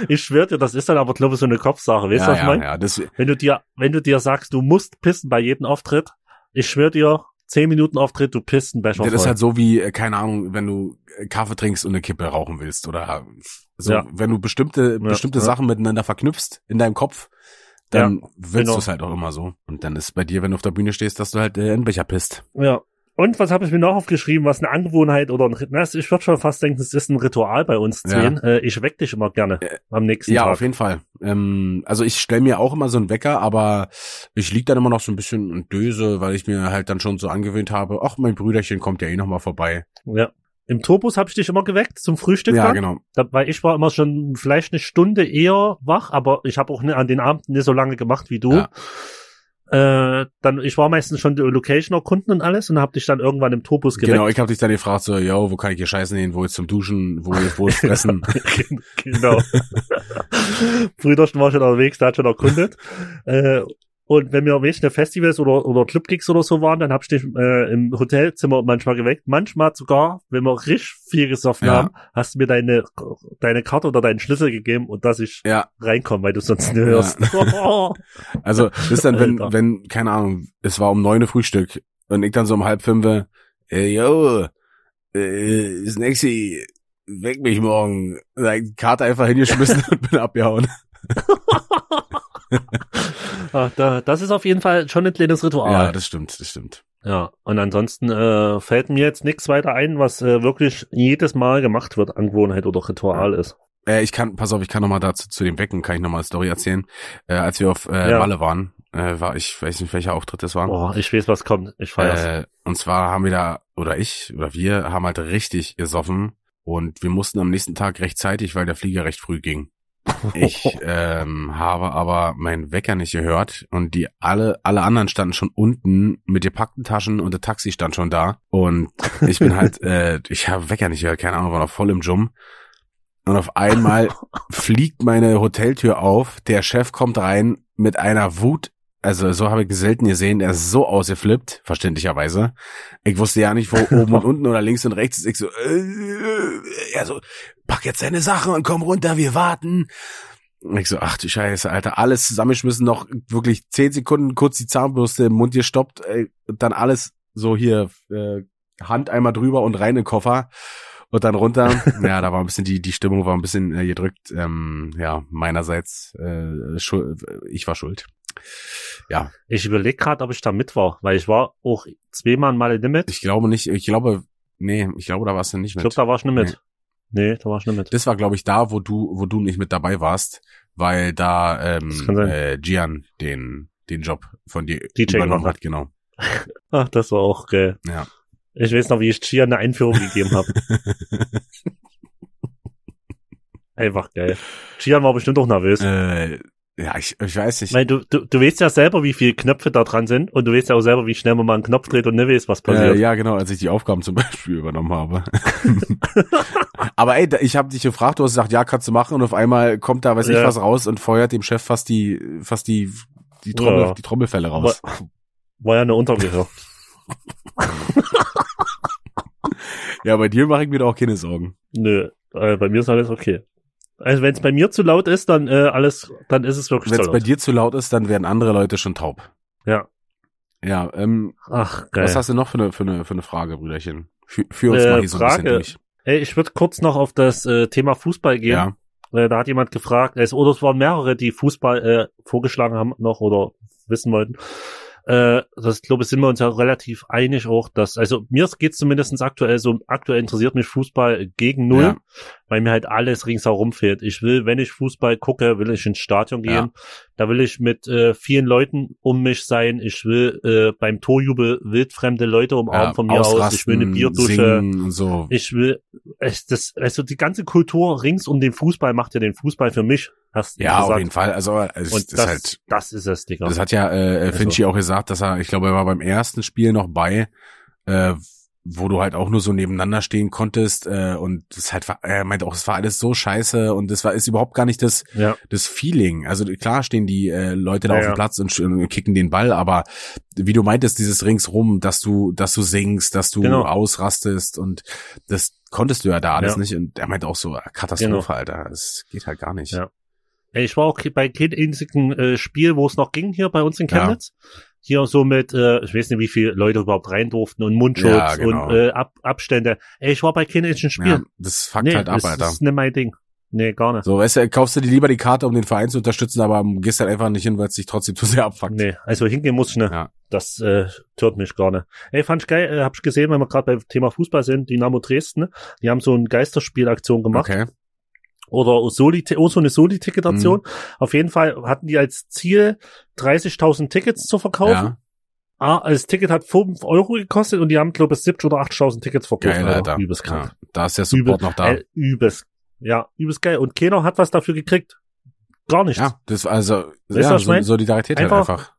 ich schwör dir, das ist dann aber, glaube ich, so eine Kopfsache. Weißt du, ja, was ich ja, meine? ja, das, Wenn du dir, wenn du dir sagst, du musst pissen bei jedem Auftritt, ich schwör dir, zehn Minuten Auftritt, du pisst einen Becher das ist halt so wie, äh, keine Ahnung, wenn du äh, Kaffee trinkst und eine Kippe rauchen willst oder so, Ja. wenn du bestimmte, Ja, bestimmte ja. Sachen miteinander verknüpfst in deinem Kopf, dann willst genau. du es halt auch immer so. Und dann ist bei dir, wenn du auf der Bühne stehst, dass du halt äh, einen Becher pisst. Ja. Und was habe ich mir noch aufgeschrieben, was eine Angewohnheit oder ein Rit- na, ich würde schon fast denken, es ist ein Ritual bei uns Ja. zehn. Äh, ich weck dich immer gerne am nächsten Ja, Tag. auf jeden Fall. Ähm, also ich stelle mir auch immer so einen Wecker, aber ich lieg dann immer noch so ein bisschen und döse, weil ich mir halt dann schon so angewöhnt habe, ach, mein Brüderchen kommt ja eh noch mal vorbei. Ja. im Turbus habe ich dich immer geweckt zum Frühstück. Ja, dann. genau. Da, weil ich war immer schon vielleicht eine Stunde eher wach, aber ich habe auch ne, an den Abenden nicht so lange gemacht wie du. Ja. Äh, dann, ich war meistens schon die Location erkunden und alles und hab dich dann irgendwann im Turbus geweckt. Genau, ich habe dich dann gefragt, so, yo, wo kann ich hier scheißen gehen, wo ist zum Duschen, wo ist, wo ist Fressen? genau. Früher war schon unterwegs, da hat schon erkundet. Äh, und wenn wir irgendwelche Festivals oder, oder Clubgigs oder so waren, dann hab ich dich äh, im Hotelzimmer manchmal geweckt. Manchmal sogar, wenn wir richtig viel gesoffen Ja. haben, hast du mir deine, deine Karte oder deinen Schlüssel gegeben und dass ich ja, reinkomme, weil du sonst nicht hörst. also das ist dann, wenn, Alter. wenn, keine Ahnung, es war um neun Uhr Frühstück und ich dann so um halb fünf, äh, yo, äh, Snacksy, weck mich morgen. Die Karte einfach hingeschmissen und bin abgehauen. Ah, da, das ist auf jeden Fall schon ein kleines Ja, Ritual. das stimmt, das stimmt. Ja, und ansonsten äh, fällt mir jetzt nichts weiter ein, was äh, wirklich jedes Mal gemacht wird, Angewohnheit oder Ritual ist. Äh, ich kann, pass auf, ich kann noch mal dazu zu dem Wecken, kann ich noch mal eine Story erzählen. Äh, als wir auf äh, Ja. Malle waren, äh, war ich, weiß nicht, welcher Auftritt das war. Oh, ich weiß, was kommt. Ich feier's. Äh, und zwar haben wir da, oder ich, oder wir haben halt richtig gesoffen und wir mussten am nächsten Tag rechtzeitig, weil der Flieger recht früh ging. Ich ähm, habe aber meinen Wecker nicht gehört und die alle alle anderen standen schon unten mit gepackten Taschen und der Taxi stand schon da und ich bin halt äh, ich habe Wecker nicht gehört, keine Ahnung, war noch voll im Jum und auf einmal fliegt meine Hoteltür auf, der Chef kommt rein mit einer Wut, also so habe ich selten gesehen, er ist so ausgeflippt, verständlicherweise. Ich wusste ja nicht, wo oben und unten oder links und rechts ist. Ich so, äh, er so, pack jetzt deine Sachen und komm runter, wir warten. Und ich so, ach du Scheiße, Alter, alles zusammenschmissen, noch wirklich zehn Sekunden kurz die Zahnbürste im Mund gestoppt, ey, dann alles so hier, äh, Hand einmal drüber und rein in den Koffer und dann runter. ja, da war ein bisschen die, die Stimmung war ein bisschen äh, gedrückt. Ähm, ja, meinerseits, äh, schuld, ich war schuld. Ja, Ich überlege gerade, ob ich da mit war, weil ich war auch zweimal mal in Limit. ich glaube nicht, ich glaube, nee, ich glaube, da warst du nicht Ich mit. glaube, da war ich nicht mit. Nee, da war ich nicht mit. Das war, glaube ich, da, wo du, wo du nicht mit dabei warst, weil da ähm, äh, Gian den, den Job von dir DJ übernommen hat, genau. Ach, das war auch geil. Ja. Ich weiß noch, wie ich Chia eine Einführung gegeben habe. Einfach geil. Gian war bestimmt auch nervös. äh, ja, ich, ich weiß nicht. Weil du, du, du weißt ja selber, wie viele Knöpfe da dran sind und du weißt ja auch selber, wie schnell man mal einen Knopf dreht und nicht weiß, was passiert. Äh, ja, genau, als ich die Aufgaben zum Beispiel übernommen habe. Aber ey, ich habe dich gefragt, du hast gesagt, ja, kannst du machen und auf einmal kommt da, weiß ich Ja. was raus und feuert dem Chef fast die, fast die, die Trommel, Ja. die Trommelfälle war, raus. war ja eine Untergehör. Ja, bei dir mache ich mir da auch keine Sorgen. Nö, äh, bei mir ist alles okay. Also wenn es bei mir zu laut ist, dann äh, alles, dann ist es wirklich Wenn es bei dir zu laut ist, dann werden andere Leute schon taub. ja. Ja, ähm, Ach, geil. was hast du noch für eine, für eine, für eine Frage, Brüderchen? Für, für uns Äh, mal hier so ein bisschen Frage. durch. Ey, ich würde kurz noch auf das äh, Thema Fußball gehen. Ja, Äh, da hat jemand gefragt, es, oder es waren mehrere, die Fußball äh, vorgeschlagen haben noch oder wissen wollten. Äh, das glaube ich, sind wir uns ja relativ einig auch, dass, also mir geht's zumindest aktuell so, aktuell interessiert mich Fußball gegen null, Ja. weil mir halt alles ringsherum fehlt. Ich will, wenn ich Fußball gucke, will ich ins Stadion gehen. Da will ich mit äh, vielen Leuten um mich sein. Ich will äh, beim Torjubel wildfremde Leute umarmen ja von mir aus. Ich will eine Bierdusche. so. Ich will, es, das, also die ganze Kultur rings um den Fußball macht ja den Fußball für mich, hast du Ja, auf gesagt. jeden Fall. Also es Und das, ist halt, das ist es, Digga. das hat ja äh, Also- Finchi auch gesagt, dass er, ich glaube, er war beim ersten Spiel noch bei, äh, wo du halt auch nur so nebeneinander stehen konntest äh, und das halt, war- er meinte auch, es war alles so scheiße und das war ist überhaupt gar nicht das ja, das Feeling. Also klar stehen die äh, Leute da Ja, auf dem. Platz und, und kicken den Ball, aber wie du meintest, dieses ringsrum, dass du, dass du singst, dass du Genau. ausrastest und das konntest du ja da alles Ja. nicht. Und er meinte auch so, Katastrophe, Genau. Alter. Es geht halt gar nicht. Ja. Ey, ich war auch bei keinem einzigen äh, Spiel, wo es noch ging hier bei uns in Ja. Chemnitz. Hier so mit, äh, ich weiß nicht, wie viele Leute überhaupt rein durften und Mundschutz Ja, genau. und äh, Ab Abstände. Ey, ich war bei keinem einzigen Spiel. Ja, das fuckt nee, halt ab, das Alter. ist nicht mein Ding. Nee, gar nicht. So, weißt du, kaufst du dir lieber die Karte, um den Verein zu unterstützen, aber gehst halt einfach nicht hin, weil es dich trotzdem zu sehr abfuckt. Nee, also hingehen muss ich nicht. Ja. Das äh, tört mich gar nicht. Ey, fand ich geil, äh, hab ich gesehen, wenn wir gerade beim Thema Fußball sind, Dynamo Dresden, ne? die haben so eine Geisterspielaktion gemacht. Okay. Oder Soli oh, so eine Soli-Ticketation. Mhm. Auf jeden Fall hatten die als Ziel 30.000 Tickets zu verkaufen. Ja. Ah, das Ticket hat 5 Euro gekostet und die haben, glaube ich, 70 oder 8000 Tickets verkauft. Geil, Alter. Übelst krank. Ja, da ist der Support Übel- noch da. Äh, übelst. Ja, übelst geil. Und keiner hat was dafür gekriegt. Gar nichts. ja, das also du, ja, so? Solidarität Einfach- halt einfach.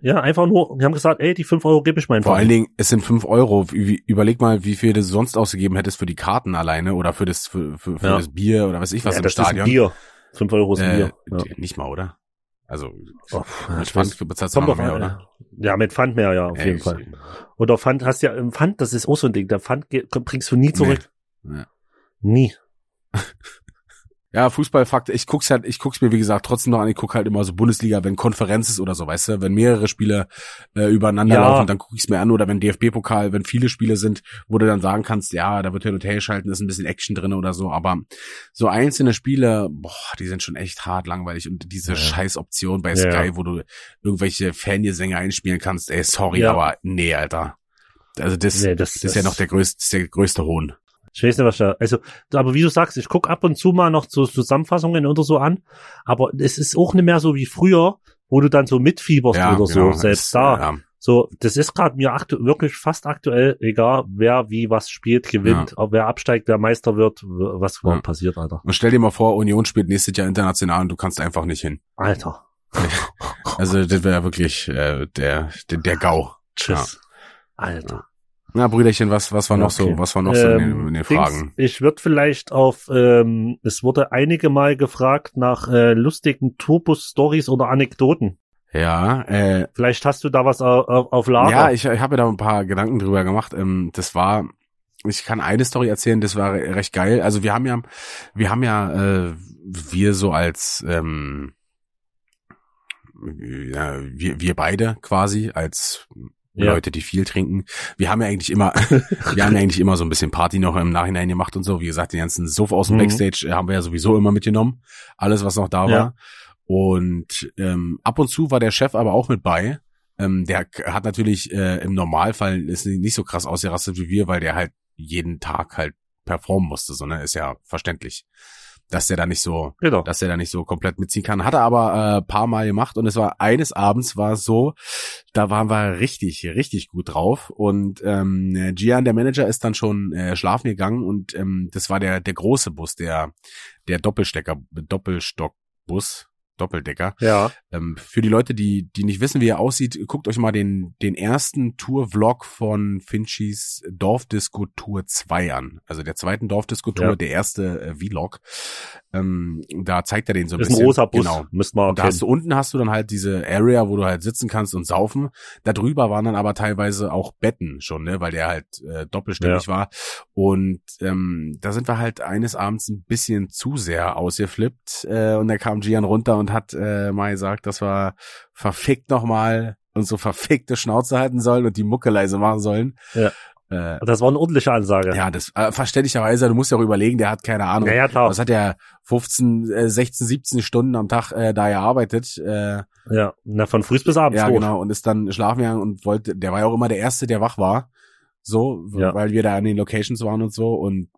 Ja, einfach nur, die haben gesagt, ey, die 5 Euro gebe ich meinen Vor Verein. allen Dingen, es sind fünf Euro. Überleg mal, wie viel du sonst ausgegeben hättest für die Karten alleine oder für das für, für, für Ja. das Bier oder was ich was ja, im das Stadion. ist ein Bier. 5 Euro ist Äh, Bier. Ja. Nicht mal, oder? Also Oh, mit Pfand bezahlst du noch mehr, oder? Ja, mit Pfand mehr, ja, auf Ja, jeden Fall. Oder Pfand hast ja, im Pfand, das ist auch so ein Ding. Der Pfand bringst du nie zurück. Nee. Ja. Nie. Ja, Fußballfakt, ich guck's halt, ich guck's mir wie gesagt trotzdem noch an, ich guck halt immer so Bundesliga, wenn Konferenz ist oder so, weißt du, wenn mehrere Spiele äh, übereinander Ja. laufen, dann guck ich's mir an oder wenn DFB-Pokal, wenn viele Spiele sind, wo du dann sagen kannst, ja, da wird hin und her schalten, ist ein bisschen Action drin oder so, aber so einzelne Spiele, boah, die sind schon echt hart langweilig und diese Ja. scheiß Option bei Ja. Sky, wo du irgendwelche Fangesänge einspielen kannst, ey, sorry, Ja. aber nee, Alter. Also das, Nee, das, ist ja noch der größte, das der größte Hohn. Ich weiß nicht, was da, also, aber wie du sagst, ich guck ab und zu mal noch so Zusammenfassungen oder so an, aber es ist auch nicht mehr so wie früher, wo du dann so mitfieberst oder so, genau, selbst ist, da. Ja. So, das ist gerade mir aktu wirklich fast aktuell, egal wer wie was spielt, gewinnt, ob wer absteigt, wer Meister wird, was Ja. passiert, Alter. Und stell dir mal vor, Union spielt nächstes Jahr international und du kannst einfach nicht hin. Alter. Also das wäre wirklich äh, der, der der GAU. Tschüss. Alter. Na Brüderchen, was was war noch Okay. so, was war noch so in den, Ähm, in den Dings, Fragen? Ich würde vielleicht auf, ähm, es wurde einige Mal gefragt nach äh, lustigen Turbus-Stories oder Anekdoten. Ja, äh, Vielleicht hast du da was auf, auf, Lager. ja, ich, ich habe da ein paar Gedanken drüber gemacht. Ähm, das war, ich kann eine Story erzählen, das war re- recht geil. Also wir haben ja, wir haben ja, äh, wir so als ähm, ja, wir, wir beide quasi als Ja. Leute, die viel trinken. Wir haben ja eigentlich immer, wir haben ja eigentlich immer so ein bisschen Party noch im Nachhinein gemacht und so. Wie gesagt, den ganzen Sofa aus dem Mhm. Backstage äh, haben wir ja sowieso immer mitgenommen. Alles, was noch da war. Ja. Und ähm, ab und zu war der Chef aber auch mit bei. Ähm, der hat natürlich äh, im Normalfall ist nicht so krass ausgerastet wie wir, weil der halt jeden Tag halt performen musste, so ne, ist ja verständlich, dass der da nicht so Genau. dass er da nicht so komplett mitziehen kann. Hat er aber äh, paar Mal gemacht und es war eines Abends war es so, da waren wir richtig, richtig gut drauf und ähm, Gian, der Manager, ist dann schon äh, schlafen gegangen und ähm, das war der der große Bus, der der Doppelstecker, Doppelstockbus, Doppeldecker. Ja. Ähm, für die Leute, die, die nicht wissen, wie er aussieht, guckt euch mal den, den ersten Tour-Vlog von Finchys Dorfdisco Tour 2 an. Also der zweiten Dorfdisco Tour, Ja. der erste äh, Vlog. Ähm, da zeigt er den so ein ist bisschen. ein rosa Bus. Genau. Müsst Und da hast du unten hast du dann halt diese Area, wo du halt sitzen kannst und saufen. Da drüber waren dann aber teilweise auch Betten schon, ne, weil der halt äh, doppelstöckig war. Und ähm, da sind wir halt eines Abends ein bisschen zu sehr ausgeflippt. Äh, und da kam Gian runter und hat äh, mal gesagt, dass wir verfickt nochmal und so verfickte Schnauze halten sollen und die Mucke leise machen sollen. Ja. Äh, Das war eine ordentliche Ansage. ja, das äh, verständlicherweise, du musst ja auch überlegen, der hat keine Ahnung. ja, ja klar. Was hat er 15, äh, 16, 17 Stunden am Tag äh, da gearbeitet? Äh, Ja, na, von früh bis abends. ja, hoch. genau. Und ist dann schlafen gegangen und wollte, der war ja auch immer der Erste, der wach war. So, Ja. weil wir da an den Locations waren und so. Und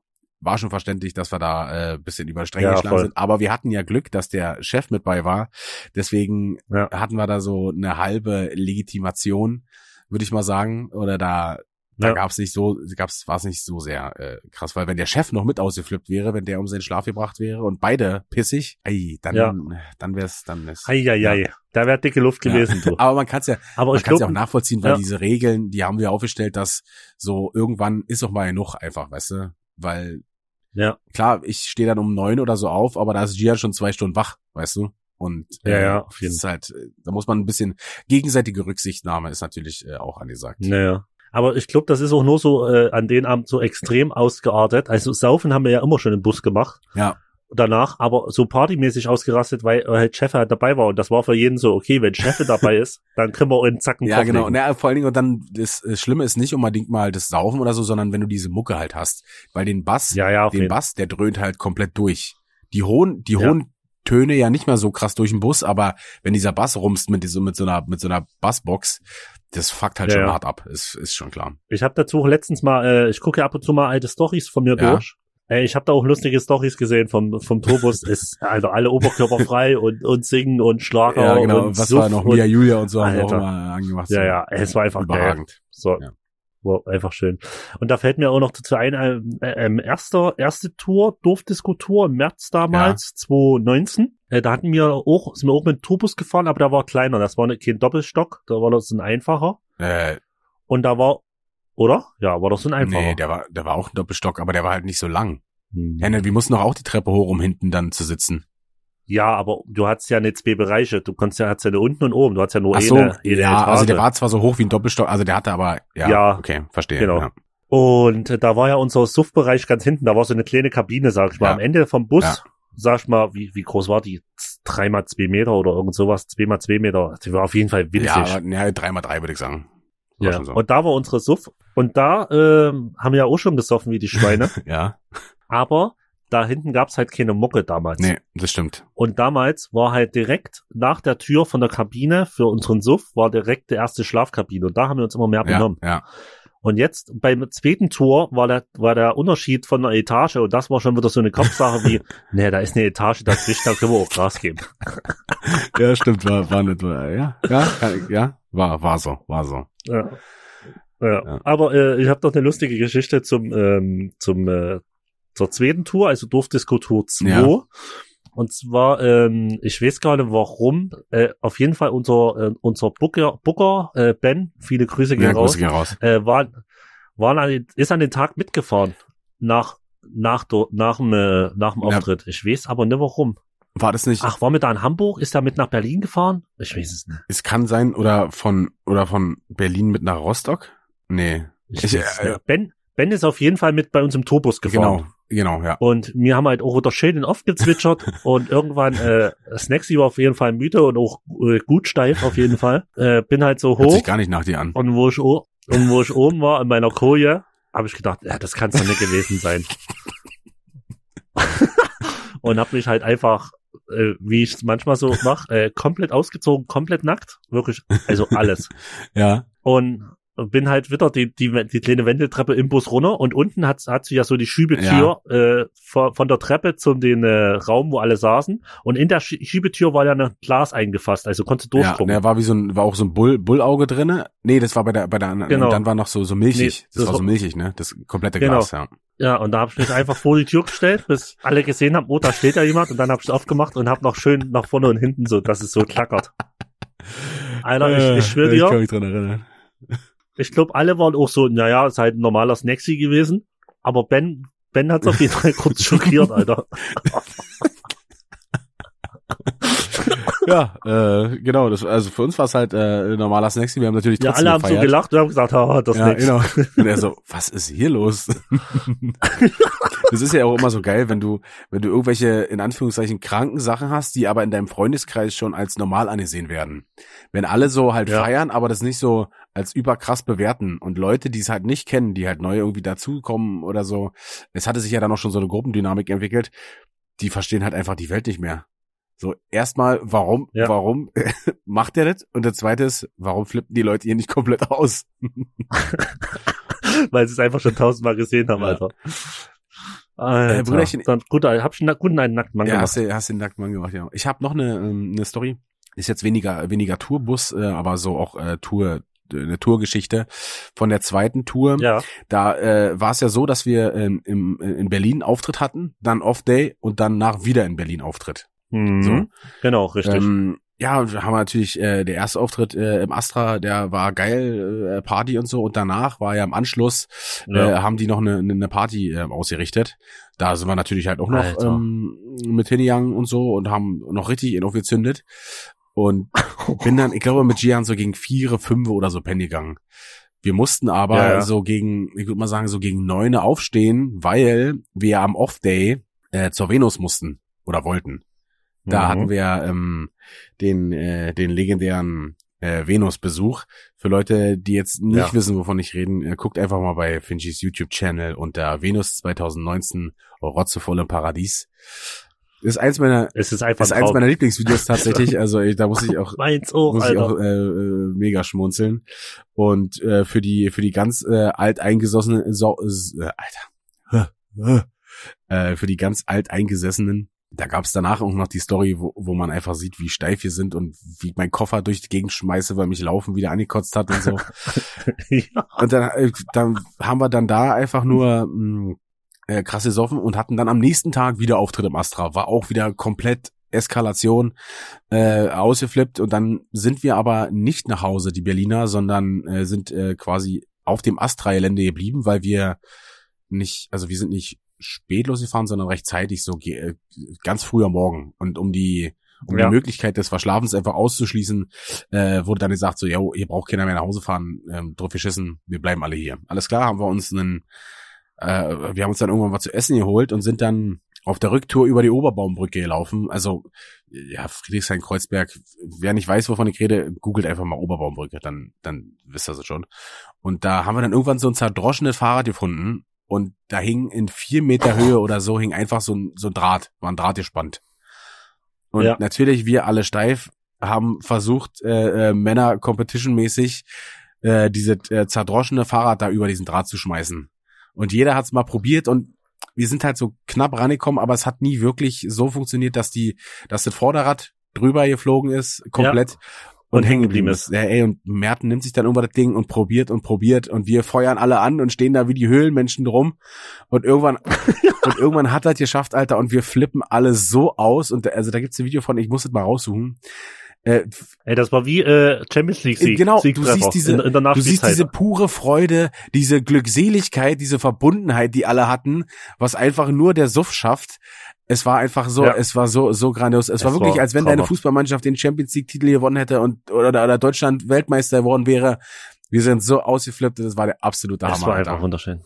war schon verständlich, dass wir da äh, bisschen über Stränge Ja, geschlagen voll. sind. Aber wir hatten ja Glück, dass der Chef mit bei war. Deswegen Ja. hatten wir da so eine halbe Legitimation, würde ich mal sagen. Oder da, da Ja. gab's nicht so, gab's, war es nicht so sehr äh, krass, weil wenn der Chef noch mit ausgeflippt wäre, wenn der um seinen Schlaf gebracht wäre und beide pissig, ey, dann, Ja. dann wär's, dann wär's. Eieiei. Da wäre dicke Luft Ja. gewesen, du. Aber man kann's ja, Aber man ich kann es ja auch nachvollziehen, weil ja. diese Regeln, die haben wir aufgestellt, dass so irgendwann ist doch mal genug einfach, weißt du? Weil ja, klar, ich stehe dann um neun oder so auf, aber da ist Gian schon zwei Stunden wach, weißt du? Und Ja, äh, ja, auf jeden ist halt, äh, da muss man ein bisschen gegenseitige Rücksichtnahme ist natürlich äh, auch angesagt. naja. Aber ich glaube, das ist auch nur so äh, an den Abend so extrem ausgeartet. Also Saufen haben wir ja immer schon im Bus gemacht. Ja. Danach, aber so partymäßig ausgerastet, weil äh, halt Chef halt dabei war. Und das war für jeden so, okay, wenn Chef dabei ist, dann können wir in Zacken Ja, genau. Na, vor allen Dingen und dann das, das Schlimme ist nicht unbedingt mal das Saufen oder so, sondern wenn du diese Mucke halt hast, weil den Bass, Ja, ja, den jeden Bass, der dröhnt halt komplett durch. Die hohen, die Ja. hohen Töne ja nicht mehr so krass durch den Bus, aber wenn dieser Bass rumst mit diesem, mit so einer, mit so einer Bassbox, das fuckt halt Ja, schon ja. hart ab. Ist, ist schon klar. Ich habe dazu auch letztens mal, äh, ich gucke ab und zu mal alte Stories von mir Ja. durch. Ey, ich habe da auch lustige Stories gesehen vom vom Turbus. ist also alle oberkörperfrei und und singen und Schlager Ja, genau. und Was Suff war noch Mia Julia und so haben wir auch immer angemacht. Ja, ja, es war einfach überragend. So. Ja. War einfach schön. Und da fällt mir auch noch dazu ein, ähm, ähm, erster, erste Tour, Dorfdisco-Tour im März damals, 2019. Äh, da hatten wir auch, sind wir auch mit dem Tourbus gefahren, aber der war kleiner. Das war kein Doppelstock, da war das ein einfacher. Äh, Und da war, oder? Ja, war das so ein einfacher. nee, der war, der war auch ein Doppelstock, aber der war halt nicht so lang. Hm. Ja, ne, wir mussten doch auch die Treppe hoch, um hinten dann zu sitzen. Ja, aber du hattest ja nicht zwei Bereiche. Du konntest ja, hattest ja nur unten und oben. Du hattest ja nur Ach so, eine, eine ja, also der Etage. war zwar so hoch wie ein Doppelstock, also der hatte aber, ja, Ja, okay, verstehe. genau. Ja. Und äh, da war ja unser Suff-Bereich ganz hinten. Da war so eine kleine Kabine, sag ich mal. Ja. Am Ende vom Bus, Ja. sag ich mal, wie, wie groß war die? Drei mal zwei Meter oder irgend sowas. Zwei mal zwei Meter. Die war auf jeden Fall winzig. Ja, aber, ja, drei mal drei würde ich sagen. War Ja. so. Und da war unsere Suff. Und da ähm, haben wir ja auch schon gesoffen wie die Schweine. ja, aber da hinten gab's halt keine Mucke damals. nee, das stimmt. Und damals war halt direkt nach der Tür von der Kabine für unseren Suff war direkt die erste Schlafkabine. Und da haben wir uns immer mehr Ja, benommen. ja. Und jetzt beim zweiten Tour war der, war der Unterschied von der Etage und das war schon wieder so eine Kopfsache wie, nee, da ist eine Etage dazwischen, da können wir auch Gras geben. Ja, stimmt, war, war nicht, war, ja, ja, ja, war, war so, war so. Ja. Ja. Ja. Aber äh, ich habe noch eine lustige Geschichte zum, ähm, zum äh, zur zweiten Tour, also Dorfdisco Tour 2. Ja. Und zwar, ähm, ich weiß gar nicht warum, äh, auf jeden Fall unser, äh, unser Booker, Booker äh, Ben, viele Grüße gehen Ja, raus, Grüße gehen raus. äh, war, war an, den- ist an den Tag mitgefahren nach nach do- nach dem äh, nach dem Ja. Auftritt. Ich weiß aber nicht warum. War das nicht, Ach, war mit da in Hamburg? Ist er mit nach Berlin gefahren? Ich weiß es nicht. es kann sein, oder von, oder von Berlin mit nach Rostock? Nee. Ich Ich, äh. Ben Ben ist auf jeden Fall mit bei uns im Tourbus gefahren. Genau, genau, ja. Und wir haben halt auch unter Schäden oft gezwitschert und irgendwann, äh, Snacksy war auf jeden Fall müde und auch äh, gut steif auf jeden Fall. Äh, bin halt so Hört hoch sich gar nicht nach dir an. und wo ich, und wo ich oben war in meiner Koje, habe ich gedacht, ja, das kann es doch nicht gewesen sein. und habe mich halt einfach, äh, wie ich es manchmal so mache, äh, komplett ausgezogen, komplett nackt, wirklich, also alles. Ja, und bin halt wieder die, die, die kleine Wendeltreppe im Bus runter und unten hat, hat sie ja so die Schiebetür äh, von, von der Treppe zum den äh, Raum, wo alle saßen und in der Schie- Schiebetür war ja ein Glas eingefasst, also konntest du ja, durchgucken. da war wie so ein, war auch so ein Bull, Bullauge drinne. Nee, das war bei der, bei der anderen, Genau. und dann war noch so, so milchig. Nee, das, das war so milchig, ne? Das komplette Genau. Glas, ja. Ja, und da habe ich mich einfach vor die Tür gestellt, bis alle gesehen haben, oh, da steht ja jemand und dann habe ich aufgemacht und habe noch schön nach vorne und hinten so, dass es so klackert. Alter, ich, ich schwöre Äh, Ich kann dir, mich dran erinnern. Ich glaube, alle waren auch so, naja, ist halt ein normaler Snacksy gewesen, aber Ben, Ben hat's auf jeden Fall kurz schockiert, Alter. Ja, äh, genau. Das, also für uns war es halt äh, normaler Snacks. Wir haben natürlich Ja, trotzdem alle haben so gefeiert. gelacht und haben gesagt, haha, das ja, nix. genau. Und er so, was ist hier los? das ist ja auch immer so geil, wenn du, wenn du irgendwelche, in Anführungszeichen, kranken Sachen hast, die aber in deinem Freundeskreis schon als normal angesehen werden. Wenn alle so halt Ja. feiern, aber das nicht so als überkrass bewerten und Leute, die es halt nicht kennen, die halt neu irgendwie dazukommen oder so, es hatte sich ja dann auch schon so eine Gruppendynamik entwickelt, die verstehen halt einfach die Welt nicht mehr. So, erstmal, warum, Ja. warum macht er das? Und der zweite ist, warum flippen die Leute hier nicht komplett aus? Weil sie es einfach schon tausendmal gesehen haben, Ja. Alter. Alter. Äh, Brüderchen- Dann, gut, hab ich einen guten einen nackten Mann Ja, gemacht. hast du, hast du den nackten Mann gemacht, ja. Ich habe noch eine, ähm, eine Story. Ist jetzt weniger, weniger Tourbus, äh, aber so auch äh, Tour, eine Tourgeschichte von der zweiten Tour. Ja, Da äh, war es ja so, dass wir ähm, im, in Berlin Auftritt hatten, dann Off-Day und dann nach wieder in Berlin Auftritt. mhm. So. genau, richtig. Ähm, ja, wir haben natürlich äh, der erste Auftritt äh, im Astra, der war geil, äh, Party und so. Und danach war ja im Anschluss, Ja. äh, haben die noch eine, eine Party äh, ausgerichtet. Da sind wir natürlich halt auch noch Alter. ähm, mit hingegangen und so und haben noch richtig ihn aufgezündet. Und bin dann, ich glaube, mit Gian so gegen vier, fünf oder so pennen gegangen. Wir mussten aber Ja, ja. so gegen, ich würde mal sagen, so gegen neun aufstehen, weil wir am Off-Day äh, zur Venus mussten oder wollten. Da Mhm. hatten wir ähm, den, äh, den legendären äh, Venus-Besuch. Für Leute, die jetzt nicht Ja. wissen, wovon ich reden, äh, guckt einfach mal bei Finchys YouTube-Channel unter Venus 2019 Rotzevoll im Paradies. Ist eins meiner, Es ist einfach ist ein eins meiner Lieblingsvideos tatsächlich. Also ich, da muss ich auch auch, muss ich auch äh, äh, mega schmunzeln. Und äh, für die für die ganz äh, alteingesossenen so, äh, Alter. äh, für die ganz alteingesessenen. Da gab es danach auch noch die Story, wo, wo man einfach sieht, wie steif wir sind und wie mein Koffer durch die Gegend schmeiße, weil mich Laufen wieder angekotzt hat und so. ja. Und dann, äh, dann haben wir dann da einfach nur mh, äh, krass gesoffen und hatten dann am nächsten Tag wieder Auftritt im Astra. War auch wieder komplett Eskalation äh, ausgeflippt und dann sind wir aber nicht nach Hause, die Berliner, sondern äh, sind äh, quasi auf dem Astra-Gelände geblieben, weil wir nicht, also wir sind nicht spät losgefahren, sondern rechtzeitig so äh, ganz früh am Morgen und um die um ja. die Möglichkeit des Verschlafens einfach auszuschließen, äh, wurde dann gesagt so, ja, ihr braucht keiner mehr nach Hause fahren, ähm, drauf geschissen, wir bleiben alle hier. Alles klar, haben wir uns einen, äh, wir haben uns dann irgendwann was zu essen geholt und sind dann auf der Rücktour über die Oberbaumbrücke gelaufen. Also, ja, Friedrichshain-Kreuzberg, wer nicht weiß, wovon ich rede, googelt einfach mal Oberbaumbrücke, dann, dann wisst ihr es schon. Und da haben wir dann irgendwann so ein zerdroschenes Fahrrad gefunden und da hing in vier Meter Höhe oder so, hing einfach so ein, so ein Draht, war ein Draht gespannt. Und ja. natürlich, wir alle steif, haben versucht, äh, äh, Männer competition-mäßig äh, diese äh, zerdroschene Fahrrad da über diesen Draht zu schmeißen. Und jeder hat's mal probiert und wir sind halt so knapp rangekommen, aber es hat nie wirklich so funktioniert, dass die, dass das Vorderrad drüber geflogen ist, komplett. Ja. Und, und hängen geblieben ist. Ja, ey, und Merten nimmt sich dann über das Ding und probiert und probiert und wir feuern alle an und stehen da wie die Höhlenmenschen drum. Und irgendwann, und irgendwann hat er geschafft, Alter, und wir flippen alle so aus. Und also da gibt's ein Video von, ich muss das mal raussuchen. Äh, Ey, das war wie äh, Champions League Sieg. Genau, du siehst diese, in, in du siehst diese pure Freude, diese Glückseligkeit, diese Verbundenheit, die alle hatten, was einfach nur der Suff schafft. Es war einfach so, ja. es war so, so grandios. Es, es war wirklich, war als wenn deine Fußballmannschaft den Champions League Titel gewonnen hätte und oder, oder Deutschland Weltmeister geworden wäre. Wir sind so ausgeflippt, das war der absolute Hammer. Das war einfach Alter. wunderschön.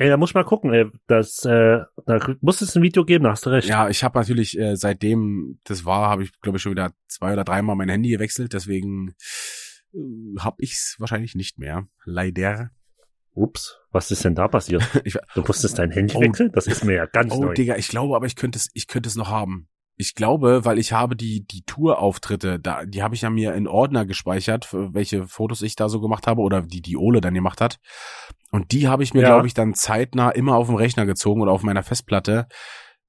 Ey, da muss ich mal gucken, ey. Das, äh, da muss es ein Video geben, da hast du recht. Ja, ich habe natürlich, äh, seitdem das war, habe ich, glaube ich, schon wieder zwei oder dreimal mein Handy gewechselt, deswegen äh, habe ich's wahrscheinlich nicht mehr. Leider. Ups, was ist denn da passiert? ich, du musstest dein Handy oh, wechseln? Das ist mir ja ganz oh, neu. Oh, Digga, ich glaube, aber ich könnte es, ich könnte es noch haben. Ich glaube, weil ich habe die die Tourauftritte, da die habe ich ja mir in Ordner gespeichert, welche Fotos ich da so gemacht habe oder die die Ole dann gemacht hat. Und die habe ich mir, ja. glaube ich, dann zeitnah immer auf dem Rechner gezogen oder auf meiner Festplatte.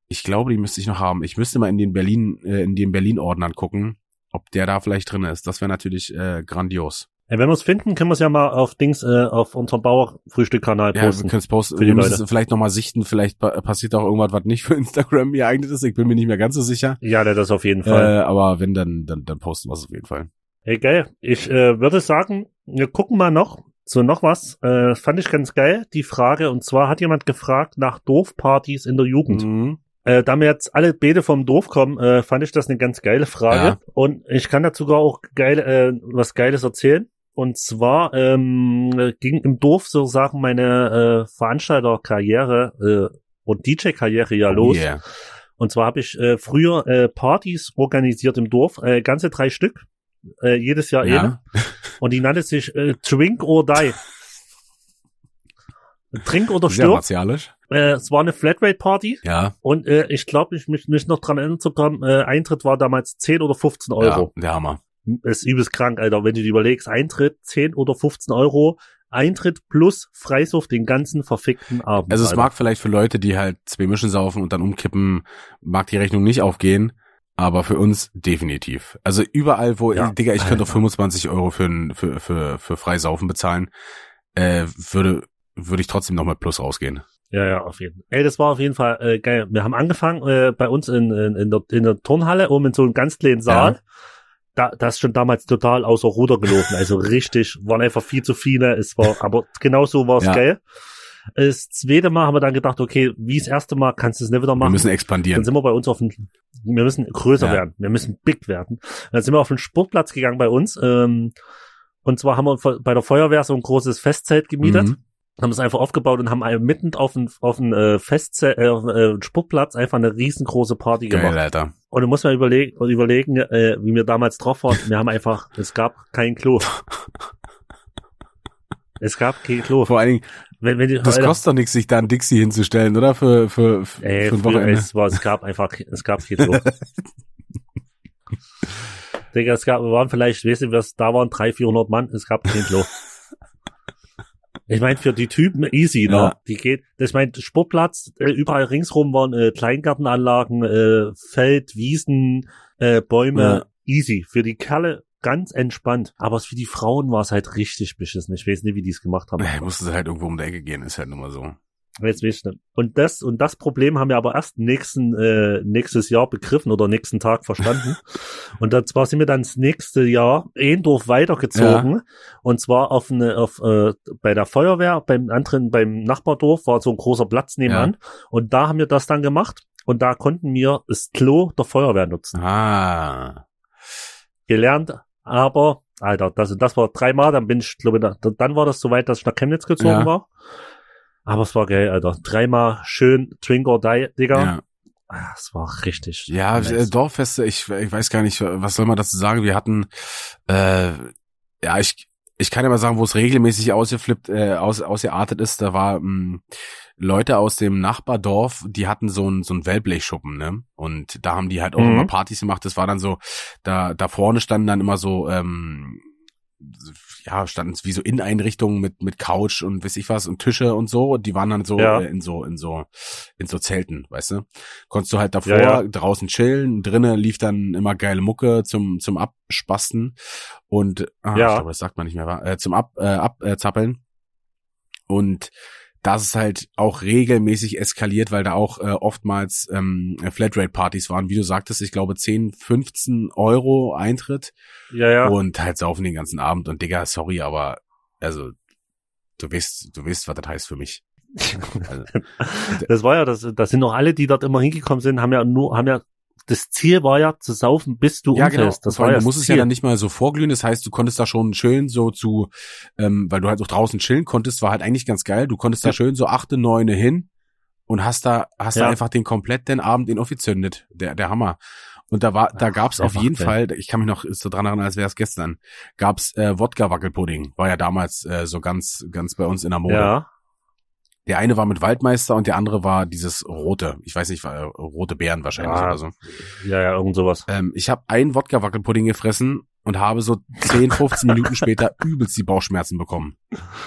Ich glaube, die müsste ich noch haben. Ich müsste mal in den Berlin äh, in den Berlin Ordnern gucken, ob der da vielleicht drin ist. Das wäre natürlich äh, grandios. Ja, wenn wir es finden, können wir es ja mal auf Dings, äh, auf unserem Bauerfrühstück-Kanal posten. Ja, wir können es posten. Für die wir müssen es vielleicht nochmal sichten. Vielleicht pa passiert auch irgendwas, was nicht für Instagram geeignet ist. Ich bin mir nicht mehr ganz so sicher. Ja, das auf jeden Fall. Äh, aber wenn, dann, dann, dann posten wir es auf jeden Fall. Hey, geil. Ich äh, würde sagen, wir gucken mal noch. So, noch was. Äh, fand ich ganz geil, die Frage. Und zwar hat jemand gefragt nach Dorfpartys in der Jugend. Mhm. Äh, da wir jetzt alle Bede vom Dorf kommen, äh, fand ich das eine ganz geile Frage. Ja. Und ich kann dazu sogar auch geil, äh, was Geiles erzählen. Und zwar ähm, ging im Dorf sozusagen meine äh, Veranstalterkarriere äh, und DJ-Karriere ja oh los. Yeah. Und zwar habe ich äh, früher äh, Partys organisiert im Dorf, äh, ganze drei Stück, äh, jedes Jahr ja. eben. Und die nannte sich äh, Drink or Die. Trink oder stirb. Sehr martialisch. Äh, es war eine Flatrate-Party. Ja. Und äh, ich glaube, ich mich, mich noch dran erinnern zu können, äh, Eintritt war damals 10 oder 15 Euro. Ja, der Hammer ist übelst krank, Alter. Wenn du dir überlegst, Eintritt 10 oder 15 Euro, Eintritt plus Freisauf den ganzen verfickten Abend. Also es Alter. mag vielleicht für Leute, die halt zwei Mischen saufen und dann umkippen, mag die Rechnung nicht aufgehen, aber für uns definitiv. Also überall, wo, ja, Digga, ich könnte doch 25 Euro für, für, für, für Freisaufen bezahlen, äh, würde, würde ich trotzdem noch mal plus rausgehen. Ja, ja, auf jeden Fall. Ey, das war auf jeden Fall äh, geil. Wir haben angefangen äh, bei uns in, in, in, der, in der Turnhalle, oben in so einem ganz kleinen Saal. Ja da, das ist schon damals total außer Ruder gelaufen. Also richtig, waren einfach viel zu viele. Es war, aber genau so war es ja. geil. Das zweite Mal haben wir dann gedacht, okay, wie das erste Mal kannst du es nicht wieder machen. Wir müssen expandieren. Dann sind wir bei uns auf den, wir müssen größer ja. werden. Wir müssen big werden. Dann sind wir auf den Sportplatz gegangen bei uns. Ähm, und zwar haben wir bei der Feuerwehr so ein großes Festzelt gemietet. Mhm haben es einfach aufgebaut und haben mitten auf dem auf dem äh, Festzelt, äh, äh, Sportplatz einfach eine riesengroße Party Geil, gemacht. Alter. Und du musst mal überlegen, überlegen äh, wie wir damals drauf waren. Wir haben einfach, es gab kein Klo. es gab kein Klo. Vor allen Dingen, wenn, wenn die, das Alter, kostet doch nichts, sich da ein Dixie hinzustellen, oder? Für, für, für, ey, für ein Wochenende. Es, war, es gab einfach, es gab kein Klo. Digga, es gab, wir waren vielleicht, weißt du, da waren 300, 400 Mann, es gab kein Klo. Ich meine, für die Typen easy, ne? Ja. Die geht, das ich meine, Sportplatz, äh, überall ringsrum waren äh, Kleingärtenanlagen, äh, Feld, Wiesen, äh, Bäume, Ja. easy. Für die Kerle ganz entspannt. Aber für die Frauen war es halt richtig beschissen. Ich weiß nicht, wie die es gemacht haben. Äh, mussten sie halt irgendwo um die Ecke gehen, ist halt nun mal so. Jetzt weiß ich nicht. Und das, und das Problem haben wir aber erst nächsten, äh, nächstes Jahr begriffen oder nächsten Tag verstanden. und dann zwar sind wir dann das nächste Jahr Ehendorf weitergezogen. Und zwar auf eine, auf, äh, bei der Feuerwehr, beim anderen, beim Nachbardorf war so ein großer Platz nebenan. Und da haben wir das dann gemacht. Und da konnten wir das Klo der Feuerwehr nutzen. Ah. Gelernt, aber, Alter, das, das war dreimal, dann bin ich, glaube ich, da, dann war das soweit, dass ich nach Chemnitz gezogen Ja. war. Aber es war geil, Alter. Dreimal schön Drink or Die, Digga. Ja, Ah, Es war richtig. ja nice. äh, Dorffeste, ich, ich weiß gar nicht, was soll man dazu sagen? Wir hatten, äh, ja, ich, ich kann ja mal sagen, wo es regelmäßig ausgeflippt, äh, aus, ausgeartet ist, da war mh, Leute aus dem Nachbardorf, die hatten so ein so ein Wellblechschuppen, ne? Und da haben die halt auch Mhm. immer Partys gemacht. Das war dann so, da da vorne standen dann immer so ähm, ja, standen wie so Inneneinrichtungen mit mit Couch und weiß ich was und Tische und so und die waren dann so Ja. äh, in so in so in so Zelten, weißt du? Konntest du halt davor Ja, ja. draußen chillen, drinnen lief dann immer geile Mucke zum zum Abspasten und ah, Ja. ich glaube, das sagt man nicht mehr, äh, zum Ab äh, abzappeln. Und das ist halt auch regelmäßig eskaliert, weil da auch äh, oftmals ähm, Flatrate-Partys waren, wie du sagtest, ich glaube 10, 15 Euro Eintritt ja, ja. und halt saufen den ganzen Abend und Digga, sorry, aber also du weißt, du weißt, was das heißt für mich. Also, Das war ja, das, das sind doch alle, die dort immer hingekommen sind, haben ja nur, haben ja, das Ziel war ja zu saufen, bis du ja, genau. umfällst. Das Vor war ja du das musstest ja dann nicht mal so vorglühen. Das heißt, du konntest da schon chillen, so zu, ähm, weil du halt auch draußen chillen konntest, war halt eigentlich ganz geil. Du konntest da Ja. schön so achte, neune hin und hast da, hast Ja. da einfach den kompletten Abend in gezündet. Der, der Hammer. Und da war, da Ach, gab's auf jeden. Fall, ich kann mich noch so dran erinnern, als wäre es gestern, gab's äh, Wodka-Wackelpudding. War ja damals äh, so ganz, ganz bei uns in der Mode. Ja, Der eine war mit Waldmeister und der andere war dieses rote. Ich weiß nicht, war, äh, rote Beeren wahrscheinlich Ja. oder so. ja, ja, irgend sowas. Ähm, ich habe einen Wodka-Wackelpudding gefressen und habe so 10, 15 Minuten später übelst die Bauchschmerzen bekommen.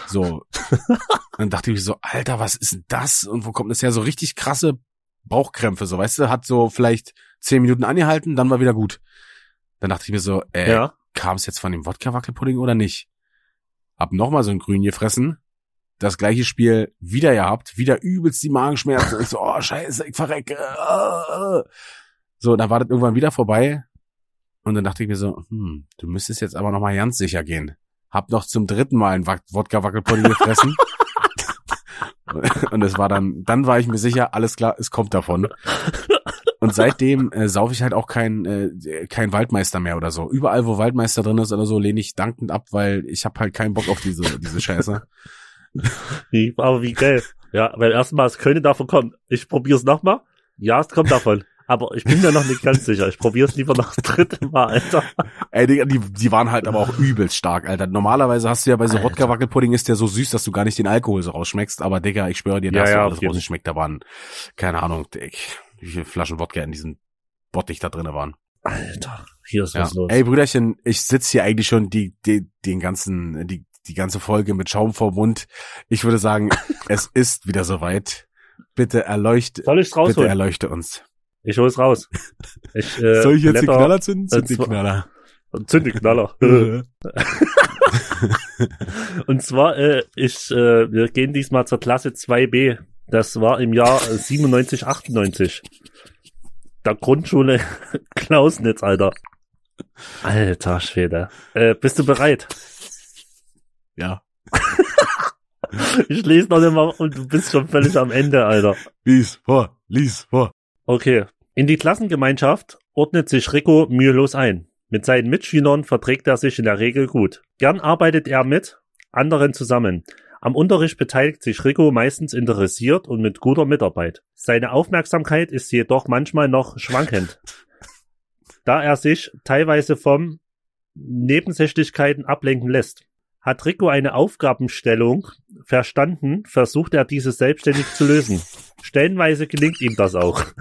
So. Dann dachte ich mir so, Alter, was ist denn das? Und wo kommt das her? So richtig krasse Bauchkrämpfe, so, weißt du? Hat so vielleicht 10 Minuten angehalten, dann war wieder gut. Dann dachte ich mir so, äh, ja. kam es jetzt von dem Wodka-Wackelpudding oder nicht? Hab nochmal so ein Grün gefressen, das gleiche Spiel wieder gehabt, wieder übelst die Magenschmerzen. Ich so, oh scheiße, ich verrecke. So, dann war das irgendwann wieder vorbei. Und dann dachte ich mir so, hm, du müsstest jetzt aber nochmal ganz sicher gehen. Hab noch zum dritten Mal ein Wack- Wodka-Wackelpudding gefressen. Und es war dann, dann war ich mir sicher, alles klar, es kommt davon. Und seitdem äh, saufe ich halt auch kein, äh, kein Waldmeister mehr oder so. Überall, wo Waldmeister drin ist oder so, lehne ich dankend ab, weil ich habe halt keinen Bock auf diese, diese Scheiße. Wie, aber wie geil. Ja, weil erstmal, es könnte davon kommen. Ich probier's nochmal. Ja, es kommt davon. Aber ich bin mir noch nicht ganz sicher. Ich probier's lieber noch das dritte Mal, Alter. Ey, Digga, die, die waren halt aber auch übelst stark, Alter. Normalerweise hast du ja bei so Alter. Wodka-Wackelpudding ist der so süß, dass du gar nicht den Alkohol so rausschmeckst. Aber Digga, ich schwöre dir, da Ja, ja, auf jeden. rausgeschmeckt. Da waren, keine Ahnung, Dick, wie viele Flaschen Wodka in diesem Bottich da drinne waren. Alter, hier ist Ja. was los. Ey, Brüderchen, ich sitz hier eigentlich schon die, die, den ganzen, die, die ganze Folge mit Schaum vor Mund. Ich würde sagen, es ist wieder soweit. Bitte erleuchte, Soll ich's bitte rausholen? erleuchte uns. Ich hol's raus. Ich, äh, Soll ich jetzt die Knaller zünden? Zünd die Knaller. Zünd die Knaller. Und zwar, äh, ich, äh, wir gehen diesmal zur Klasse 2b. Das war im Jahr äh, 97, 98. Der Grundschule Klausnitz, Alter. Alter Schwede. Äh, bist du bereit? Ja. Ich lese noch mal und du bist schon völlig am Ende, Alter. Lies vor, lies vor. Okay. In die Klassengemeinschaft ordnet sich Rico mühelos ein. Mit seinen Mitschülern verträgt er sich in der Regel gut. Gern arbeitet er mit anderen zusammen. Am Unterricht beteiligt sich Rico meistens interessiert und mit guter Mitarbeit. Seine Aufmerksamkeit ist jedoch manchmal noch schwankend, da er sich teilweise vom Nebensächlichkeiten ablenken lässt. Hat Rico eine Aufgabenstellung verstanden, versucht er diese selbstständig zu lösen. Stellenweise gelingt ihm das auch.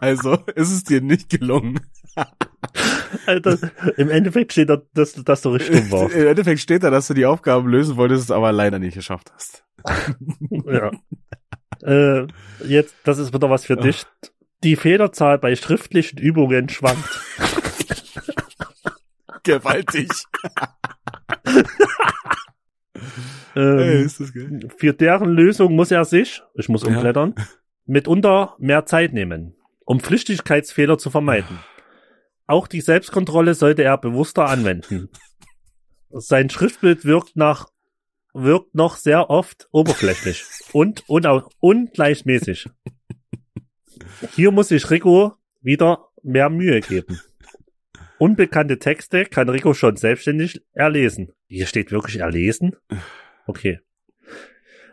Also, ist es dir nicht gelungen. Alter, im Endeffekt steht da, dass, dass du richtig dumm warst. Im Endeffekt steht da, dass du die Aufgaben lösen wolltest, aber leider nicht geschafft hast. ja. Äh, jetzt, das ist wieder was für dich. Die Fehlerzahl bei schriftlichen Übungen schwankt. Gewaltig. Ähm, Ey, ist das geil. Für deren Lösung muss er sich, ich muss Ja. umblättern, mitunter mehr Zeit nehmen, um Flüchtigkeitsfehler zu vermeiden. Auch die Selbstkontrolle sollte er bewusster anwenden. Sein Schriftbild wirkt nach wirkt noch sehr oft oberflächlich und ungleichmäßig. Hier muss sich Rico wieder mehr Mühe geben. Unbekannte Texte kann Rico schon selbstständig erlesen. Hier steht wirklich erlesen? Okay.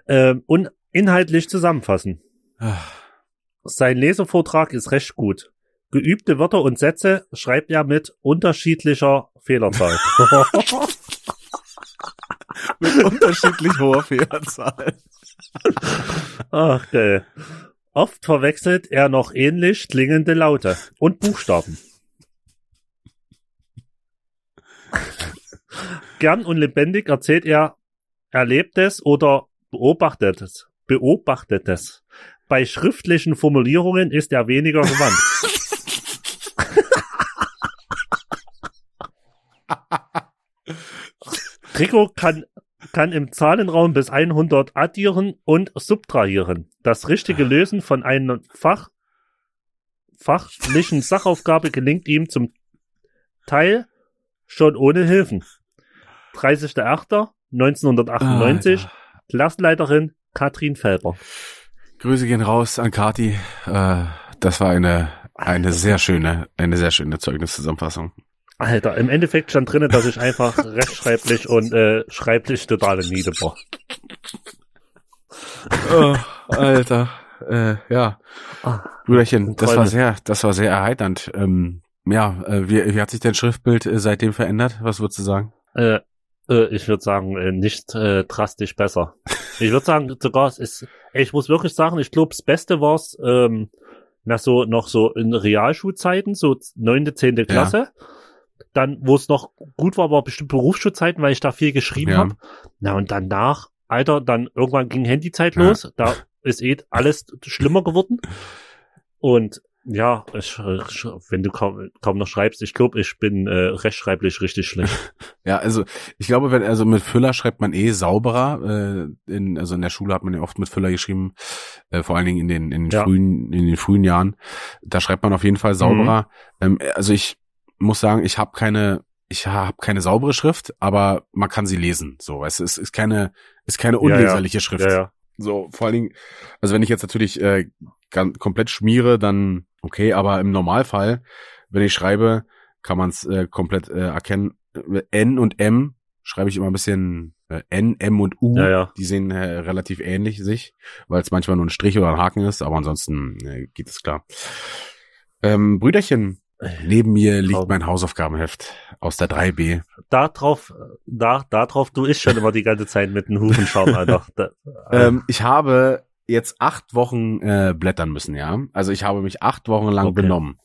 Ähm, und inhaltlich zusammenfassen. Ah, Sein Lesevortrag ist recht gut. Geübte Wörter und Sätze schreibt er mit unterschiedlicher Fehlerzahl. Mit unterschiedlich hoher Fehlerzahl. Ach, geil. Oft verwechselt er noch ähnlich klingende Laute und Buchstaben. Gern und lebendig erzählt er Erlebtes oder Beobachtetes. Beobachtetes. Bei schriftlichen Formulierungen ist er weniger gewandt. Rico kann, kann im Zahlenraum bis 100 addieren und subtrahieren. Das richtige Lösen von einer Fach, fachlichen Sachaufgabe gelingt ihm zum Teil schon ohne Hilfen. 30.08.1998, Alter. Klassenleiterin Katrin Felber. Grüße gehen raus an Kati. Äh, das war eine, eine sehr schöne, eine sehr schöne Zeugniszusammenfassung. Alter, im Endeffekt stand drinnen, dass ich einfach rechtschreiblich und äh, schreiblich totale Niede war. Oh, Alter. Äh, ja. Ah, Brüderchen, das war sehr, das war sehr erheiternd. Ähm, ja, äh, wie, wie hat sich dein Schriftbild äh, seitdem verändert? Was würdest du sagen? Äh, äh, ich würde sagen, äh, nicht äh, drastisch besser. Ich würde sagen, sogar es ist, ich muss wirklich sagen, ich glaube, das Beste war's, ähm, na so noch so in Realschulzeiten, so neunte, zehnte Klasse. Dann, wo es noch gut war, war bestimmt Berufsschulzeiten, weil ich da viel geschrieben Ja. hab. Na und danach, Alter, dann irgendwann ging Handyzeit Ja. los. Da ist eh alles schlimmer geworden. Und ja, ich, wenn du kaum, kaum noch schreibst, ich glaube, ich bin äh, rechtschreiblich richtig schlecht. Ja, also ich glaube, wenn also mit Füller schreibt man eh sauberer. Äh, in, also in der Schule hat man ja oft mit Füller geschrieben, äh, vor allen Dingen in den in den Ja. frühen in den frühen Jahren. Da schreibt man auf jeden Fall sauberer. Mhm. Ähm, also ich muss sagen, ich habe keine ich habe keine saubere Schrift, aber man kann sie lesen. So, es ist keine ist keine Ja, ja. unleserliche Schrift. Ja, ja. So, vor allen Dingen, also wenn ich jetzt natürlich äh, ganz, komplett schmiere, dann okay, aber im Normalfall, wenn ich schreibe, kann man es äh, komplett äh, erkennen. Äh, N und M schreibe ich immer ein bisschen äh, N, M und U. Ja, ja. Die sehen äh, relativ ähnlich sich, weil es manchmal nur ein Strich oder ein Haken ist, aber ansonsten äh, geht es klar. Ähm, Brüderchen, neben mir liegt mein Hausaufgabenheft aus der 3B. Da drauf, da, da drauf, du isst schon immer die ganze Zeit mit einem Hufenschaum, Alter. Äh, Ähm, ich habe jetzt acht Wochen äh, blättern müssen, ja. Also ich habe mich acht Wochen lang Okay. benommen.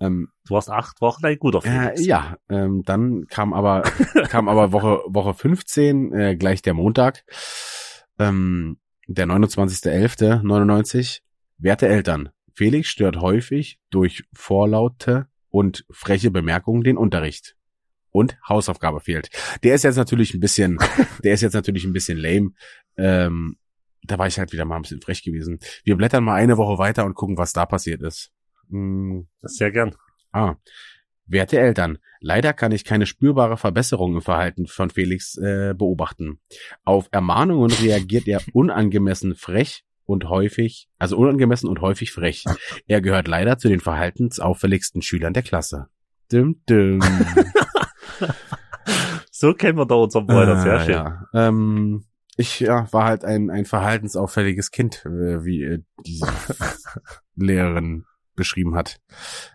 Ähm, du warst acht Wochen ein guter äh, Felix. ja, ähm, dann kam aber kam aber Woche Woche 15 äh, gleich der Montag, ähm, der 29.11.99. Werte Eltern, Felix stört häufig durch vorlaute und freche Bemerkungen den Unterricht. Und Hausaufgabe fehlt. Der ist jetzt natürlich ein bisschen, der ist jetzt natürlich ein bisschen lame. Ähm, da war ich halt wieder mal ein bisschen frech gewesen. Wir blättern mal eine Woche weiter und gucken, was da passiert ist. Hm, Sehr gern. Ah. Werte Eltern, leider kann ich keine spürbare Verbesserung im Verhalten von Felix äh, beobachten. Auf Ermahnungen reagiert er unangemessen frech und häufig, also unangemessen und häufig frech. Er gehört leider zu den verhaltensauffälligsten Schülern der Klasse. Dum, dum. So kennen wir da unseren Bruder, sehr Ah, schön. Ja. Ähm, ich ja, war halt ein, ein verhaltensauffälliges Kind, äh, wie äh, diese Lehrerin beschrieben hat.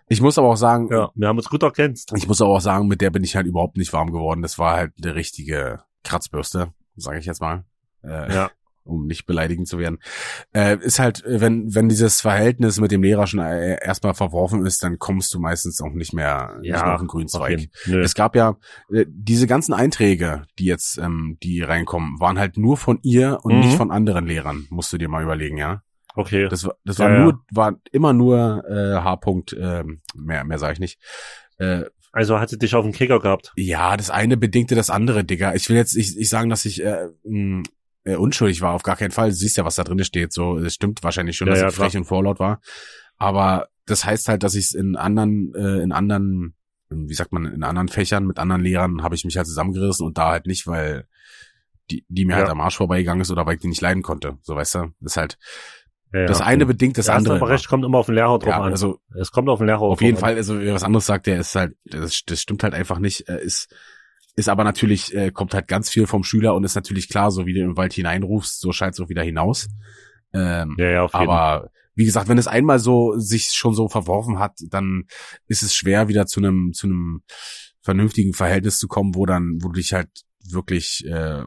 Ich muss aber auch sagen, Ja, wir haben uns gut ergänzt. ich muss aber auch sagen, mit der bin ich halt überhaupt nicht warm geworden. Das war halt eine richtige Kratzbürste, sage ich jetzt mal. Äh, Ja. Um nicht beleidigend zu werden, äh, ist halt, wenn, wenn dieses Verhältnis mit dem Lehrer schon äh, erstmal verworfen ist, dann kommst du meistens auch nicht mehr, nicht mehr auf den grünen Zweig. Es gab ja äh, diese ganzen Einträge, die jetzt, ähm, die reinkommen, waren halt nur von ihr und Mhm. nicht von anderen Lehrern, musst du dir mal überlegen, ja. Okay. Das war, das Ja, war ja. nur, war immer nur äh, H. -Punkt, ähm, mehr, mehr sage ich nicht. Äh, Also hat sie dich auf den Kicker gehabt. ja, das eine bedingte das andere, Digga. Ich will jetzt nicht, nicht sagen, dass ich äh, äh, unschuldig war, auf gar keinen Fall. Du siehst ja, was da drin steht. So, es stimmt wahrscheinlich schon, Ja, dass ja, ich frech und vorlaut war. Aber das heißt halt, dass ich es in anderen, äh, in anderen, wie sagt man, in anderen Fächern mit anderen Lehrern habe ich mich halt zusammengerissen und da halt nicht, weil die, die mir Ja. halt am Arsch vorbeigegangen ist oder weil ich die nicht leiden konnte. So, weißt du? Das ist halt, Ja, das ja. eine bedingt das du andere. aber recht, kommt immer auf den Lehrer drauf ja, an. also es kommt auf den Lehrer auf drauf jeden an. Fall, also wer was anderes sagt, der ist halt, das, das stimmt halt einfach nicht, äh, ist, ist aber natürlich, äh, kommt halt ganz viel vom Schüler und ist natürlich klar, so wie du im Wald hineinrufst, so scheint es auch wieder hinaus. Ähm, Ja, ja, auf jeden Fall. aber wie gesagt, wenn es einmal so sich schon so verworfen hat, dann ist es schwer wieder zu einem zu einem vernünftigen Verhältnis zu kommen, wo dann wo du dich halt wirklich äh,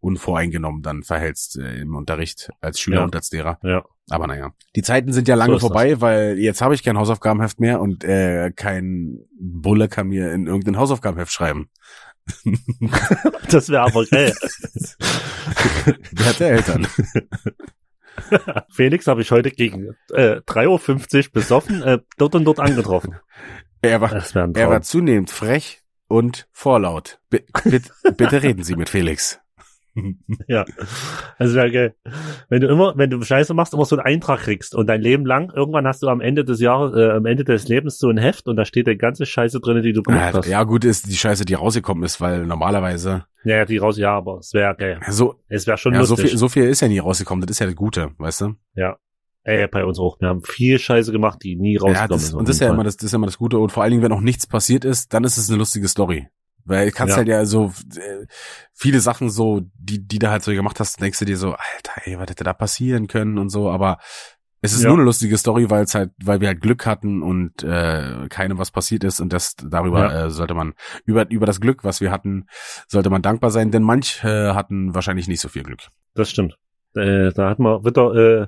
unvoreingenommen dann verhältst äh, im Unterricht als Schüler Ja. und als Lehrer. Ja. Aber naja, die Zeiten sind ja lange So ist das. vorbei, weil jetzt habe ich kein Hausaufgabenheft mehr und äh, kein Bulle kann mir in irgendein Hausaufgabenheft schreiben. Das wäre aber geil. Wer hat der Eltern? Felix habe ich heute gegen äh, 3.50 Uhr besoffen äh, dort und dort angetroffen. Er war, er war zunehmend frech und vorlaut. B bitte, bitte reden Sie mit Felix. Ja, wäre geil. Wenn du immer, wenn du Scheiße machst, immer so einen Eintrag kriegst und dein Leben lang, irgendwann hast du am Ende des Jahres, äh, am Ende des Lebens so ein Heft und da steht die ganze Scheiße drin, die du gemacht Ja, hast. Ja, ja, gut ist die Scheiße, die rausgekommen ist, weil normalerweise ja, die raus, ja, aber es wäre geil. so, Es wäre schon ja, so lustig. viel, so viel ist ja nie rausgekommen. Das ist ja das Gute, weißt du? Ey, bei uns auch. Wir haben viel Scheiße gemacht, die nie rausgekommen Ja, das, ist. und das ist ja immer das, das ist ja immer das Gute. Und vor allen Dingen, wenn auch nichts passiert ist, dann ist es eine lustige Story. Weil du kannst Ja. halt ja so äh, viele Sachen so, die, die du halt so gemacht hast, denkst du dir so, Alter, ey, was hätte da passieren können und so, aber es ist Ja. nur eine lustige Story, weil es halt, weil wir halt Glück hatten und äh, keinem was passiert ist und das darüber Ja. äh, sollte man über über das Glück, was wir hatten, sollte man dankbar sein, denn manch äh, hatten wahrscheinlich nicht so viel Glück. Das stimmt. Äh, da hat man wieder äh,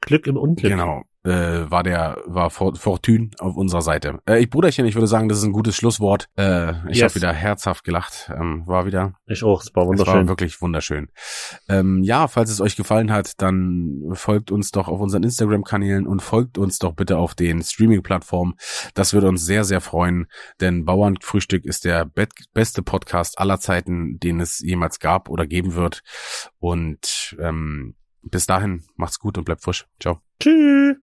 Glück im Unglück. Genau. Äh, war der, war For- Fortune auf unserer Seite. Äh, ich Bruderchen, ich würde sagen, das ist ein gutes Schlusswort. Äh, ich Yes. habe wieder herzhaft gelacht. Ähm, war wieder, Ich auch. Es war es wunderschön. war wirklich wunderschön. Ähm, ja, falls es euch gefallen hat, dann folgt uns doch auf unseren Instagram-Kanälen und folgt uns doch bitte auf den Streaming-Plattformen. Das würde uns sehr, sehr freuen, denn Bauernfrühstück ist der bet- beste Podcast aller Zeiten, den es jemals gab oder geben wird. Und ähm, bis dahin, macht's gut und bleibt frisch. Ciao. Tschüss.